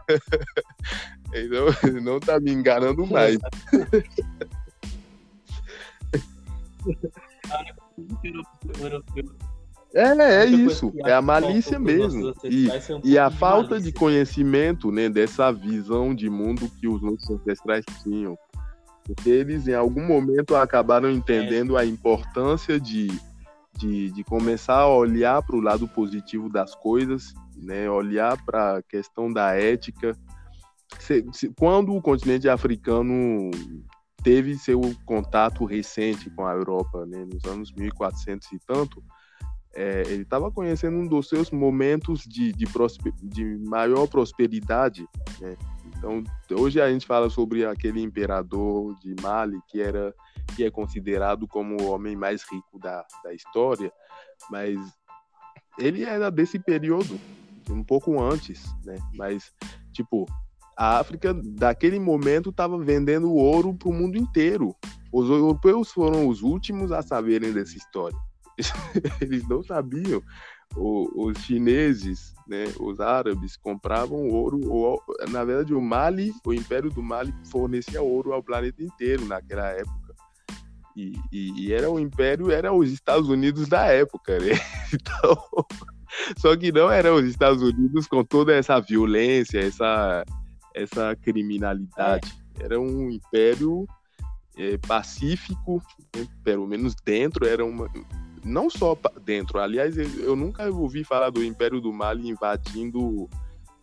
então, ele não tá me enganando mais. É, é isso, é a malícia mesmo. E, e a falta de conhecimento, né, dessa visão de mundo que os nossos ancestrais tinham. Porque eles, em algum momento, acabaram entendendo a importância de de, de começar a olhar para o lado positivo das coisas, né? olhar para a questão da ética. Quando o continente africano teve seu contato recente com a Europa, né? nos anos 1400 e tanto, é, ele estava conhecendo um dos seus momentos de, de, de maior prosperidade. Né? Então, hoje a gente fala sobre aquele imperador de Mali que era que é considerado como o homem mais rico da, da história, mas ele era desse período, um pouco antes, né? Mas, tipo, a África, daquele momento, estava vendendo ouro para o mundo inteiro. Os europeus foram os últimos a saberem dessa história. Eles não sabiam. O, os chineses, né, os árabes, compravam ouro. Ou, na verdade, o Mali, o Império do Mali, fornecia ouro ao planeta inteiro naquela época. E, e, e, era o império, era os Estados Unidos da época, né? Então, só que não eram os Estados Unidos com toda essa violência, essa, essa criminalidade. É. Era um império é, pacífico, né? pelo menos dentro, era uma. Não só dentro, aliás, eu nunca ouvi falar do Império do Mali invadindo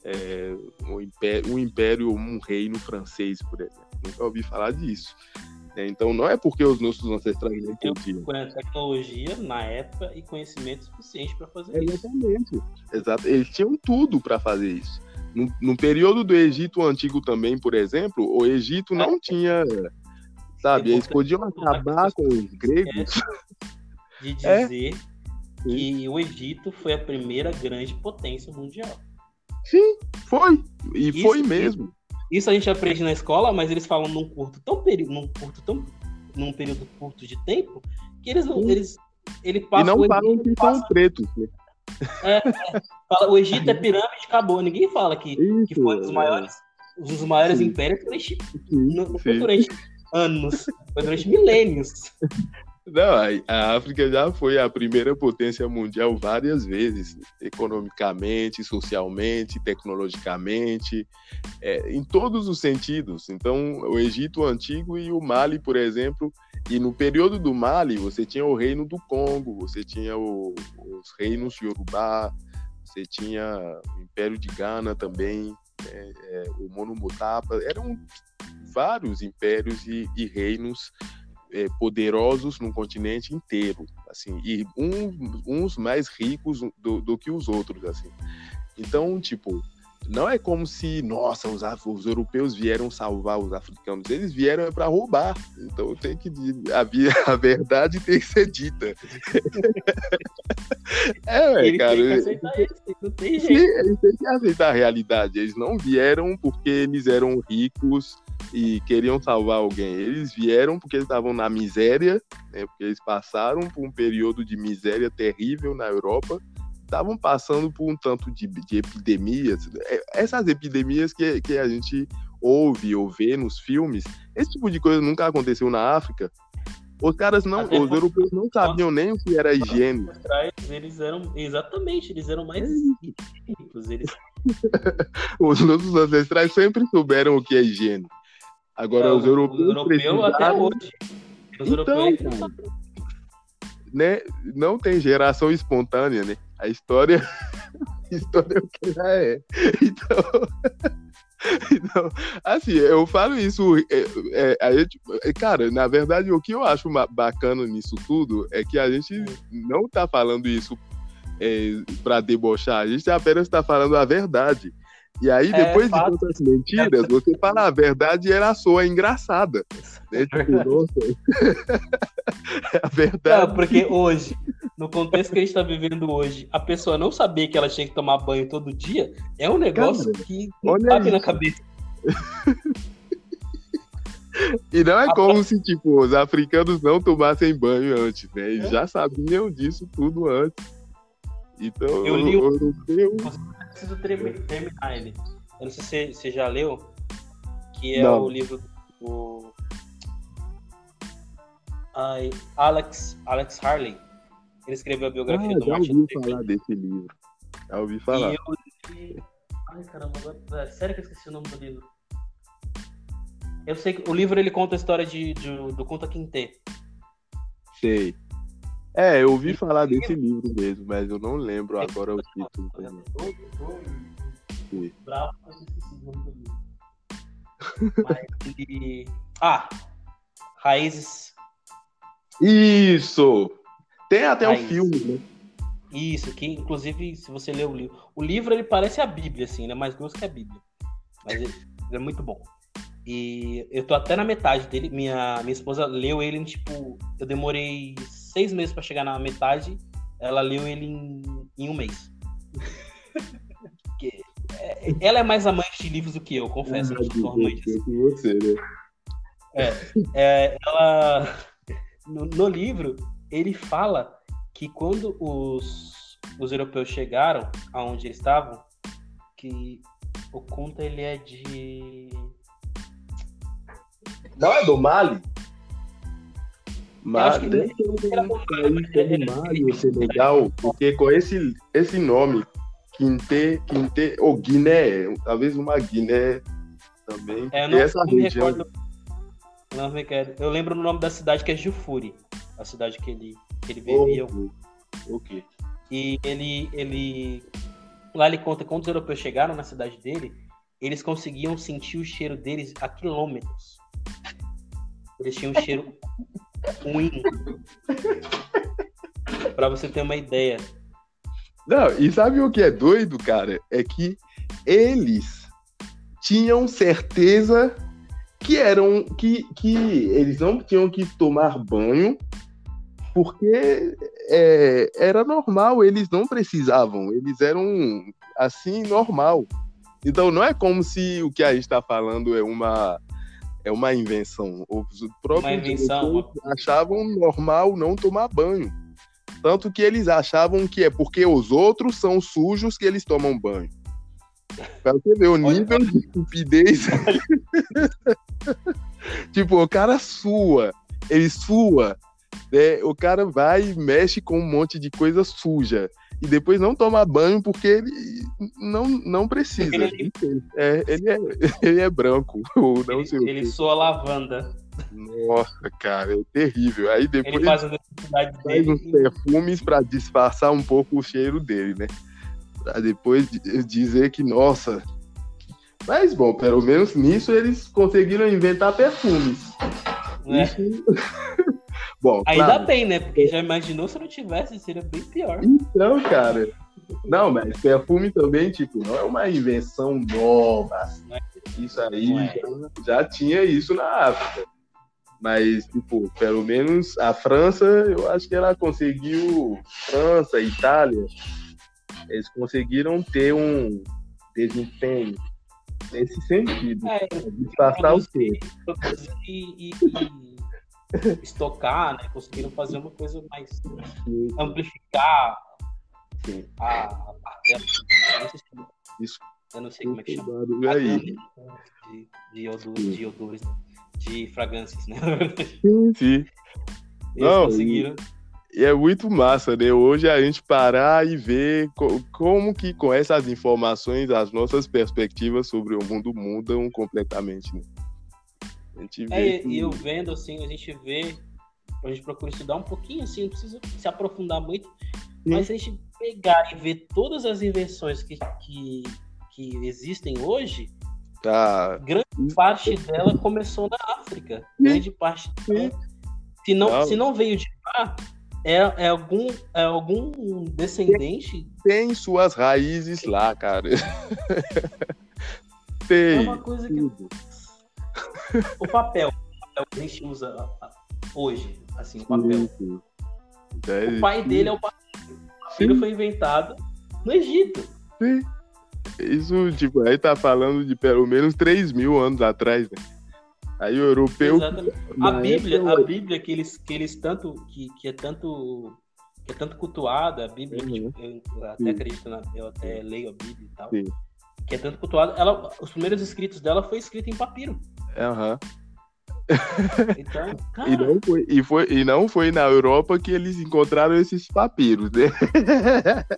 é, um, império, um império, um reino francês, por exemplo. Nunca ouvi falar disso. É, então não é porque os nossos ancestrais não entendiam. tecnologia na época e conhecimento suficiente para fazer Exatamente. isso. Exato. Eles tinham tudo para fazer isso. No, no, período do Egito Antigo também, por exemplo, o Egito não é. tinha, sabe, eles podiam acabar com os gregos. De é. dizer é. que o Egito foi a primeira grande potência mundial. Sim, foi. E isso, foi mesmo. Isso a gente aprende na escola, mas eles falam num curto tão período, num curto tão num período curto de tempo que eles não eles ele passa e não falam que são pretos. Né? É, é, fala, o Egito é pirâmide, acabou. Ninguém fala que, Isso, que foi um dos maiores, um dos maiores sim. impérios durante, não foi durante anos, foi durante milênios. Não, a África já foi a primeira potência mundial várias vezes, economicamente, socialmente, tecnologicamente, é, em todos os sentidos. Então, o Egito Antigo e o Mali, por exemplo, e no período do Mali, você tinha o reino do Congo, você tinha o, os reinos Yorubá, você tinha o Império de Gana também, é, é, o Monomotapa, eram vários impérios e, e reinos é, poderosos no continente inteiro, assim, e um, uns mais ricos do, do que os outros, assim. Então, tipo, não é como se, nossa, os, os europeus vieram salvar os africanos, eles vieram para roubar. Então tem que a, a verdade tem que ser dita. é, cara. Tem que aceitar isso, não tem jeito. Sim, eles têm que aceitar a realidade. Eles não vieram porque eles eram ricos e queriam salvar alguém. Eles vieram porque eles estavam na miséria, né, porque eles passaram por um período de miséria terrível na Europa, estavam passando por um tanto de, de epidemias. É, essas epidemias que, que a gente ouve ou vê nos filmes, esse tipo de coisa nunca aconteceu na África. Os caras não, Até os europeus não sabiam nem o que era higiene. Eles eram, exatamente, eles eram mais ricos. Eles... os nossos ancestrais sempre souberam o que é higiene. Agora, os europeus. Os europeus até hoje. Os então, europeus. Né, não tem geração espontânea, né? A história. a história é o que já é. Então. Então, assim, eu falo isso. É, é, a gente, é, cara, na verdade, o que eu acho bacana nisso tudo é que a gente não tá falando isso é, para debochar, a gente apenas está falando a verdade. E aí, é, depois é, de tantas mentiras, você fala a verdade e ela soa engraçada. Né? Tipo, é a verdade. Não, porque hoje, no contexto que a gente está vivendo hoje, a pessoa não saber que ela tinha que tomar banho todo dia é um negócio Cara, que cabe na cabeça. E não é a como se, tipo, os africanos não tomassem banho antes, né? Eles é? já sabiam disso tudo antes. Então, eu li o preciso terminar ele. Eu não sei se você já leu, que é não. o livro do Ai, Alex, Alex Harley. Ele escreveu a biografia ah, do Martin Luther King. Já ouvi falar desse livro. Já ouvi falar. E eu li... Ai, caramba, agora... É, sério que eu esqueci o nome do livro. Eu sei que o livro ele conta a história de, de do Kunta Kinte. Sei. É, eu ouvi falar desse livro mesmo, mas eu não lembro agora o título. Bravo, eu esqueci o nome do livro. Mas ele... Ah, Raízes. Isso! Tem até Raízes. um filme, né? Isso, que inclusive, se você ler o livro. O livro ele parece a Bíblia, assim, né? Mais grosso que a Bíblia. Mas ele, ele é muito bom. E eu tô até na metade dele. Minha, minha esposa leu ele, tipo, eu demorei seis meses para chegar na metade, ela leu ele em, em um mês. É, ela é mais amante de livros do que eu, confesso. Ah, eu amante você, né? É, é, ela no, no, livro ele fala que quando os, os europeus chegaram aonde eles estavam, que o conta ele é de não é do Mali? Mas deve ter um país como Mali ou Senegal, porque com esse, esse nome, Quinte, Quinte, ou Guiné, talvez uma Guiné também. É, não, essa não região. Recordo, não me recordo. Eu lembro o nome da cidade que é Jufuri, a cidade que ele, que ele vivia. Ok. okay. E ele, ele. Lá ele conta quando os europeus chegaram na cidade dele, eles conseguiam sentir o cheiro deles a quilômetros. Eles tinham um cheiro ruim. pra você ter uma ideia. Não, e sabe o que é doido, cara? É que eles tinham certeza que eram que, que eles não tinham que tomar banho porque é, era normal, eles não precisavam, eles eram assim normal. Então não é como se o que a gente está falando é uma é uma invenção. Os próprios invenção, achavam normal não tomar banho. Tanto que eles achavam que é porque os outros são sujos que eles tomam banho. Pra você ver o nível Olha, de estupidez. tipo, o cara sua, ele sua, né? o cara vai e mexe com um monte de coisa suja e depois não toma banho porque ele não, não precisa. Ele é, ele é, ele é branco. Ou não ele, sei ele soa lavanda. Nossa, cara, é terrível. Aí depois ele faz, faz uns perfumes para disfarçar um pouco o cheiro dele, né? Pra depois dizer que, nossa. Mas bom, pelo menos nisso eles conseguiram inventar perfumes. É. Isso... Bom, Ainda claro. bem, né? Porque já imaginou se não tivesse, seria bem pior. Então, cara. Não, mas perfume também, tipo, não é uma invenção nova. Isso aí é. já, já, tinha isso na África. Mas, tipo, pelo menos a França, eu acho que ela conseguiu. França, Itália, eles conseguiram ter um desempenho nesse sentido. É, disfarçar o quê? E, e, estocar, né? Conseguiram fazer uma coisa mais amplificar Sim. a, a tela. Isso. Eu não sei como é que chama. Aí. De, de, odores, de odores, de fragrâncias, né? Sim, sim. Eles não, conseguiram. E é muito massa, né? Hoje a gente parar e ver co como que com essas informações as nossas perspectivas sobre o mundo mudam completamente. Né? A gente vê é, e eu vendo, assim, a gente vê, a gente procura estudar um pouquinho, assim, não precisa se aprofundar muito, Sim. mas se a gente pegar e ver todas as invenções que, que, que existem hoje, tá. grande parte dela começou na África. Sim. Grande parte dela. Se não, não. se não veio de lá, é, é, algum, é algum descendente. Tem, tem suas raízes lá, cara. tem. É uma coisa que. O papel, o papel que a gente usa hoje, assim, o papel. O pai dele é o papiro. O papiro foi inventado no Egito. Sim. Isso, tipo, aí tá falando de pelo menos 3 mil anos atrás, né? Aí o europeu. Exatamente. A Bíblia, época... a Bíblia que eles, que eles tanto. Que, que é tanto. Que é tanto cultuada, a Bíblia, uhum. tipo, eu até Sim. acredito na, eu até leio a Bíblia e tal. Sim. Que é tanto cultuada. Ela, os primeiros escritos dela foi escrito em papiro. Aham. Uhum. Então, e, não foi, e, foi, e não foi na Europa que eles encontraram esses papiros, né?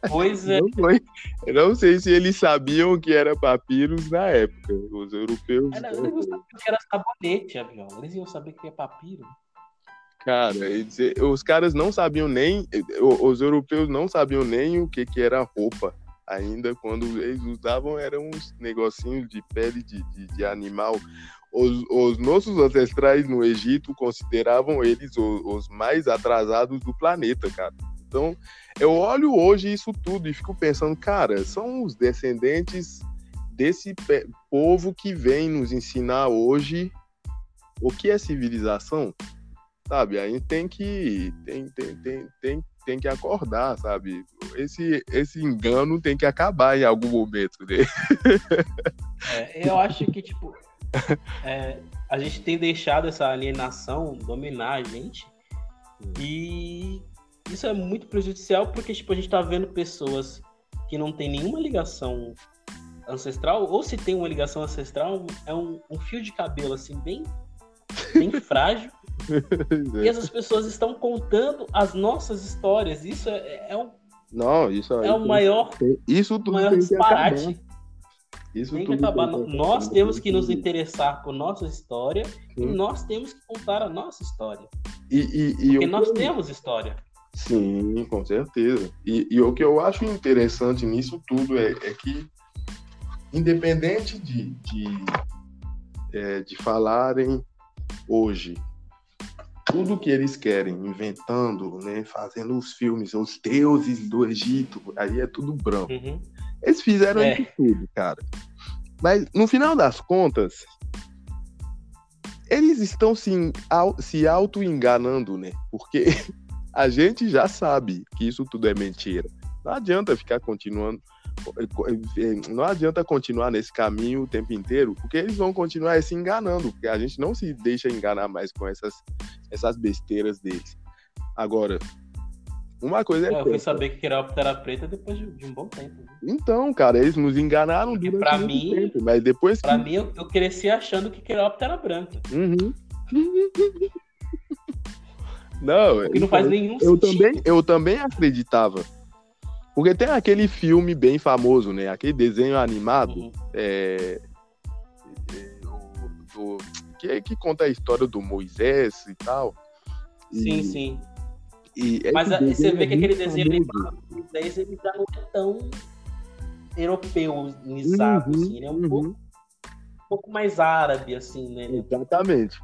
Pois é. Não foi. Eu não sei se eles sabiam que era papiros na época. Os europeus. Era, eles não sabiam que era sabonete, avião. Eles iam saber que é papiro. Cara, os caras não sabiam nem. Os europeus não sabiam nem o que, que era roupa ainda quando eles usavam eram uns negocinhos de pele de, de, de animal. Os, os, nossos ancestrais no Egito consideravam eles os, os, mais atrasados do planeta, cara. Então, eu olho hoje isso tudo e fico pensando, cara, são os descendentes desse povo que vem nos ensinar hoje o que é civilização, sabe? A gente tem que tem, tem, tem, tem, tem que acordar, sabe? Esse, esse engano tem que acabar em algum momento, né? É, eu acho que, tipo, é, a gente tem deixado essa alienação dominar a gente e isso é muito prejudicial porque, tipo, a gente tá vendo pessoas que não tem nenhuma ligação ancestral, ou se tem uma ligação ancestral, é um, um fio de cabelo, assim, bem, bem frágil e essas pessoas estão contando as nossas histórias. Isso é, é um. Não, isso é o maior. Isso tudo maior disparate. Isso tem que acabar. Nós temos que nos interessar por nossa história Sim. e nós temos que contar a nossa história. E, e, e Porque nós eu... temos história. Sim, com certeza. E, e, o que eu acho interessante nisso tudo é, é que, independente de, de, é, de falarem hoje tudo que eles querem, inventando, né, fazendo os filmes, os deuses do Egito, aí é tudo branco. Uhum. Eles fizeram é. isso tudo, cara. Mas no final das contas, eles estão se, se auto-enganando, né? Porque a gente já sabe que isso tudo é mentira. Não adianta ficar continuando não adianta continuar nesse caminho o tempo inteiro, porque eles vão continuar se enganando, porque a gente não se deixa enganar mais com essas, essas besteiras deles. Agora, uma coisa é. é eu fui saber que Queróptera era preta depois de, de, um bom tempo. Então, cara, eles nos enganaram porque durante pra mim, tempo, mas depois. Pra que... mim, eu, eu, cresci achando que Queróptera era branca. Uhum. não, que não faz nenhum eu sentido. Também, eu também acreditava. Porque tem aquele filme bem famoso, né? Aquele desenho animado. Uhum. É, é, do, que, que conta a história do Moisés e tal. Sim, e, sim. E Mas você vê que aquele desenho animado, ele já não é tão europeuzado, uhum, assim, ele é um, uhum. pouco, um pouco mais árabe, assim, né? Exatamente.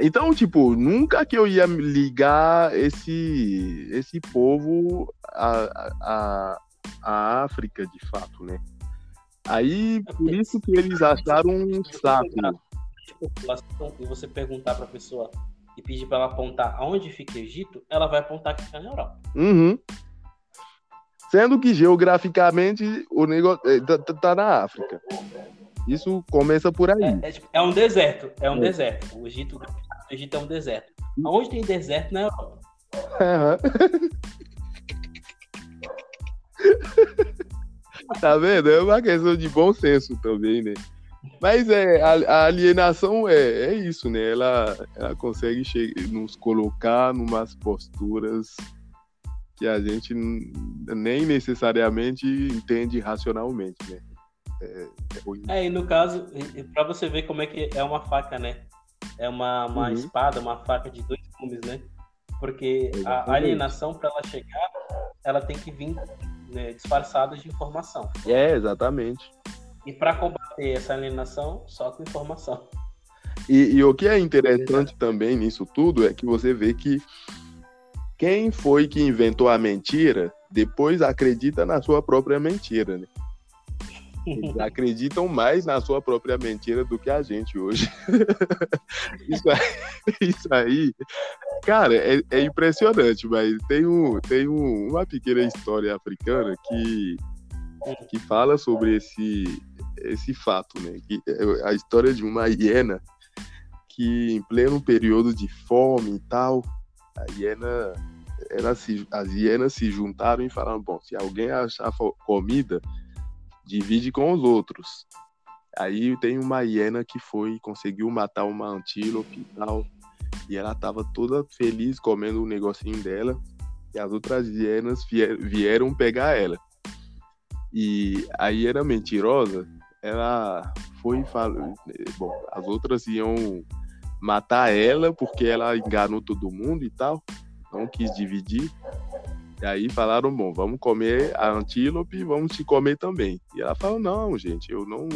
Então, tipo, nunca que eu ia ligar esse, esse povo à, à, à África, de fato, né? Aí, por isso que eles acharam um saco. E você perguntar pra pessoa e pedir para ela apontar aonde fica o Egito, ela vai apontar que fica na Europa. Uhum. Sendo que geograficamente o negócio é, tá, tá, tá na África. Isso começa por aí. É, é, tipo, é um deserto, é um é. deserto. O Egito, o Egito é um deserto. Aonde tem deserto na Europa? Uhum. tá vendo? É uma questão de bom senso também, né? Mas é, a, a alienação é, é isso, né? Ela, ela consegue nos colocar numas posturas que a gente nem necessariamente entende racionalmente, né? É, é, é e no caso, para você ver como é que é uma faca, né? É uma, uma uhum. espada, uma faca de dois gumes, né? Porque Exatamente. a alienação, para ela chegar, ela tem que vir né, disfarçada de informação. É, exatamente. E para combater essa alienação, só com informação. E, e, o que é interessante também nisso tudo é que você vê que quem foi que inventou a mentira depois acredita na sua própria mentira, né? Eles acreditam mais na sua própria mentira do que a gente hoje. isso, aí, isso aí, cara, é, é, impressionante, mas tem, um, tem um, uma pequena história africana que, que fala sobre esse, esse fato, né? Que a história de uma hiena que em pleno período de fome e tal, a hiena, ela se, as hienas se juntaram e falaram, bom, se alguém achar comida, divide com os outros. Aí tem uma hiena que foi conseguiu matar uma antílope e tal, e ela tava toda feliz comendo o um negocinho dela, e as outras hienas vieram pegar ela. E a hiena mentirosa ela foi falou, bom, as outras iam matar ela porque ela enganou todo mundo e tal, não quis dividir. E aí falaram, bom, vamos comer a antílope, vamos te comer também. E ela falou, não, gente, eu não,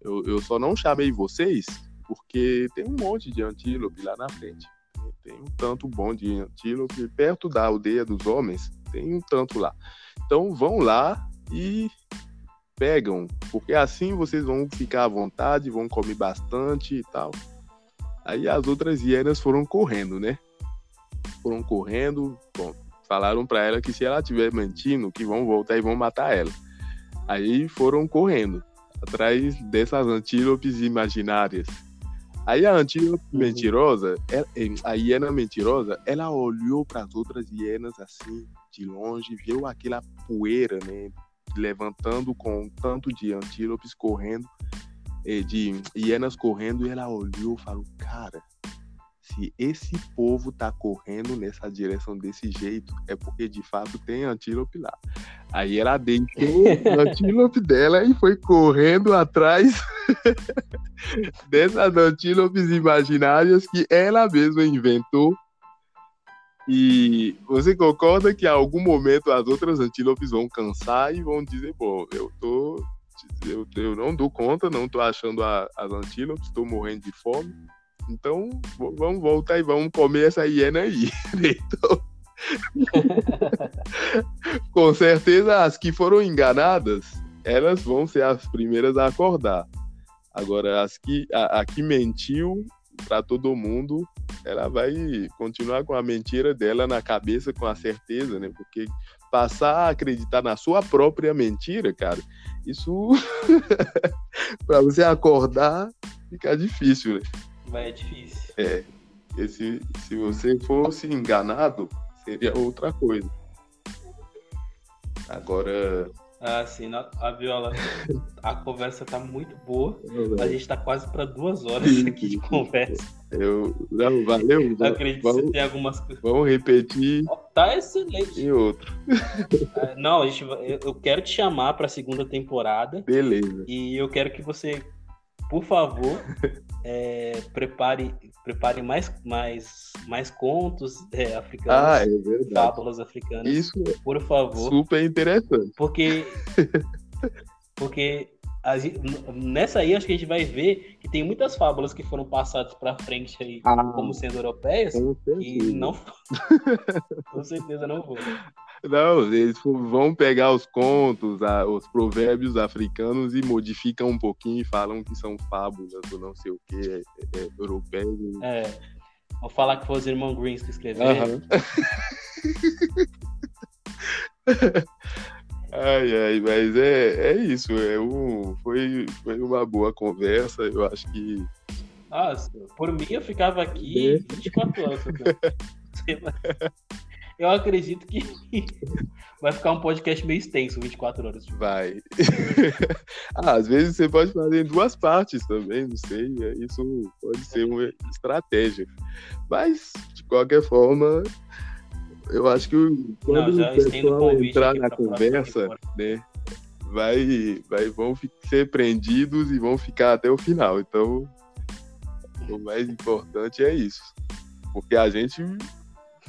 eu, eu só não chamei vocês porque tem um monte de antílope lá na frente. Tem um tanto bom de antílope perto da aldeia dos homens, tem um tanto lá. Então vão lá e pegam, porque assim vocês vão ficar à vontade, vão comer bastante e tal. Aí as outras hienas foram correndo, né? Foram correndo, bom, falaram para ela que se ela estiver mentindo, que vão voltar e vão matar ela. Aí foram correndo atrás dessas antílopes imaginárias. Aí a antílope uhum. mentirosa, a hiena mentirosa, ela olhou para as outras hienas assim, de longe, viu aquela poeira, né, levantando com tanto de antílopes correndo, eh, de hienas correndo, e ela olhou e falou: Cara, se esse povo tá correndo nessa direção desse jeito, é porque de fato tem antílope lá. Aí ela deitou o antílope dela e foi correndo atrás dessas antílopes imaginárias que ela mesma inventou e você concorda que em algum momento as outras antílopes vão cansar e vão dizer, bom, eu tô. Eu, eu não dou conta, não tô achando a, as antílopes, estou morrendo de fome. Então, vamos voltar e vamos comer essa hiena aí. então, com certeza as que foram enganadas, elas vão ser as primeiras a acordar. Agora, as que, a, a que mentiu, para todo mundo, ela vai continuar com a mentira dela na cabeça, com a certeza, né? Porque passar a acreditar na sua própria mentira, cara, isso para você acordar fica difícil, né? Vai é difícil. É. Esse, se você fosse enganado, seria outra coisa. Agora. Ah, sim, a viola. A conversa tá muito boa. A gente tá quase para duas horas aqui de conversa. Eu, não, valeu. Eu acredito vamos, que você tem algumas coisas. Vamos repetir. Tá excelente. E outro. É, não, a gente, eu quero te chamar para a segunda temporada. Beleza. E eu quero que você, por favor, é, prepare, prepare mais, mais, mais contos é, africanos, ah, é verdade. fábulas africanas. Isso, por favor. Super interessante. Porque, porque a, nessa aí acho que a gente vai ver que tem muitas fábulas que foram passadas para frente aí ah, como sendo europeias e não com certeza não vou. Não, eles vão pegar os contos, os provérbios africanos e modificam um pouquinho e falam que são fábulas ou não sei o que, é, é, é europeu. É. Vou falar que foi os irmãos Greens que escreveram. ai, ai, mas é, é isso. É um, foi, foi uma boa conversa. Eu acho que. Nossa, por mim eu ficava aqui 24 é. horas. eu acredito que vai ficar um podcast meio extenso, 24 horas. Vai. ah, às vezes você pode fazer em duas partes também, não sei. É, isso pode ser uma estratégia. Mas, de qualquer forma, eu acho que quando não, o pessoal entrar na conversa, né, vai, vai, vão ser prendidos e vão ficar até o final. Então, o mais importante é isso. Porque a gente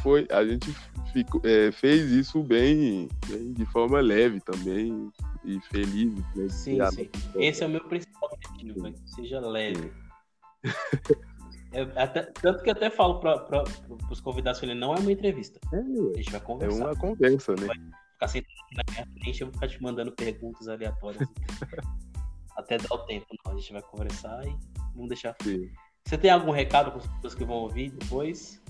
foi, a gente ficou, é, fez isso bem, bem, de forma leve também e feliz. Né, sim, sim. Esse é o meu principal objetivo, seja leve. É, até, tanto que até falo para os convidados que ele não é uma entrevista. É, a gente vai conversar. É uma conversa, né? Vai ficar sentado na minha frente, eu vou ficar te mandando perguntas aleatórias. até dar o tempo, não. A gente vai conversar e vamos deixar. Sim. Você tem algum recado para as pessoas que vão ouvir depois?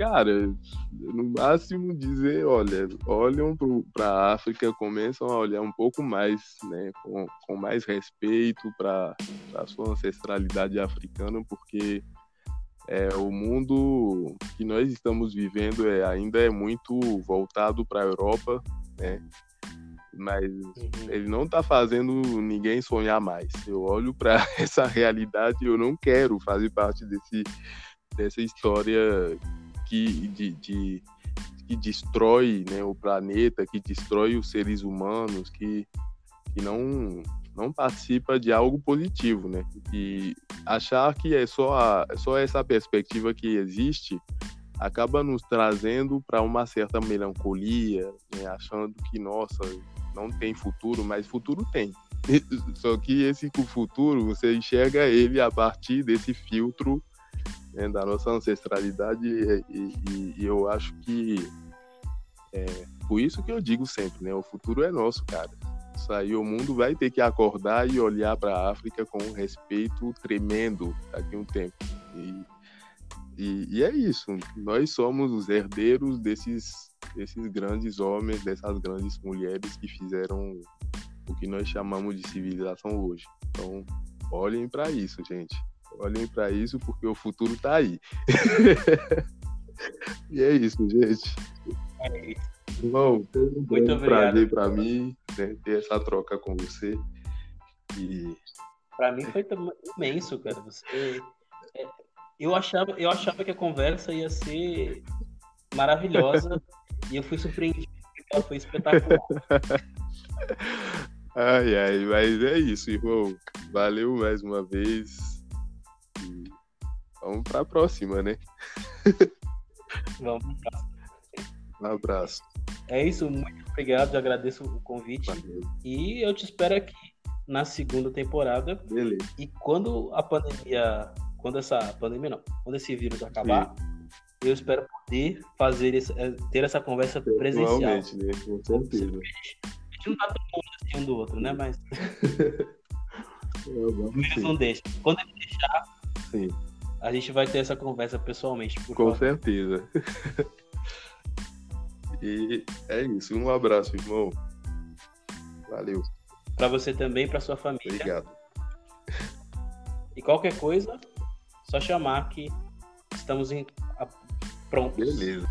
Cara, no máximo dizer, olha, olham para a África, começam a olhar um pouco mais, né, com, com mais respeito para a sua ancestralidade africana, porque é, o mundo que nós estamos vivendo é, ainda é muito voltado para a Europa, né? Mas uhum. ele não está fazendo ninguém sonhar mais. Eu olho para essa realidade e eu não quero fazer parte desse, dessa história que, de, de, que destrói né, o planeta, que destrói os seres humanos, que, que não, não participa de algo positivo, né? E achar que é só, a, só essa perspectiva que existe acaba nos trazendo para uma certa melancolia, né? achando que, nossa, não tem futuro, mas futuro tem. Só que esse futuro, você enxerga ele a partir desse filtro né, da nossa ancestralidade e, e, e, eu acho que é por isso que eu digo sempre, né, o futuro é nosso, cara. Isso aí o mundo vai ter que acordar e olhar para a África com um respeito tremendo daqui a um tempo. E, e, e, é isso, nós somos os herdeiros desses, desses grandes homens, dessas grandes mulheres que fizeram o que nós chamamos de civilização hoje. Então, olhem para isso, gente. Olhem para isso porque o futuro está aí. e é isso, gente. É isso. Bom, foi um Muito prazer para mim né, ter essa troca com você. E... Para mim foi imenso, cara. Você, é, eu achava, eu achava que a conversa ia ser maravilhosa e eu fui surpreendido. Ela foi espetacular. Ai, ai, mas é isso, irmão. Valeu mais uma vez. Vamos para a próxima, né? Vamos pra Um abraço. É isso, muito obrigado, agradeço o convite. Valeu. E eu te espero aqui na segunda temporada. Beleza. E quando a pandemia, quando essa pandemia não, quando esse vírus acabar, Sim. eu espero poder fazer esse, eh, ter essa conversa presencial. Realmente, né? Com certeza. A gente não tá todo mundo assim um do outro, né? Mas. o vírus não deixa. Quando ele deixar. Sim a gente vai ter essa conversa pessoalmente. Com favor. certeza. E é isso. Um abraço, irmão. Valeu. Para você também, para sua família. Obrigado. E qualquer coisa, só chamar que estamos em... prontos. Beleza.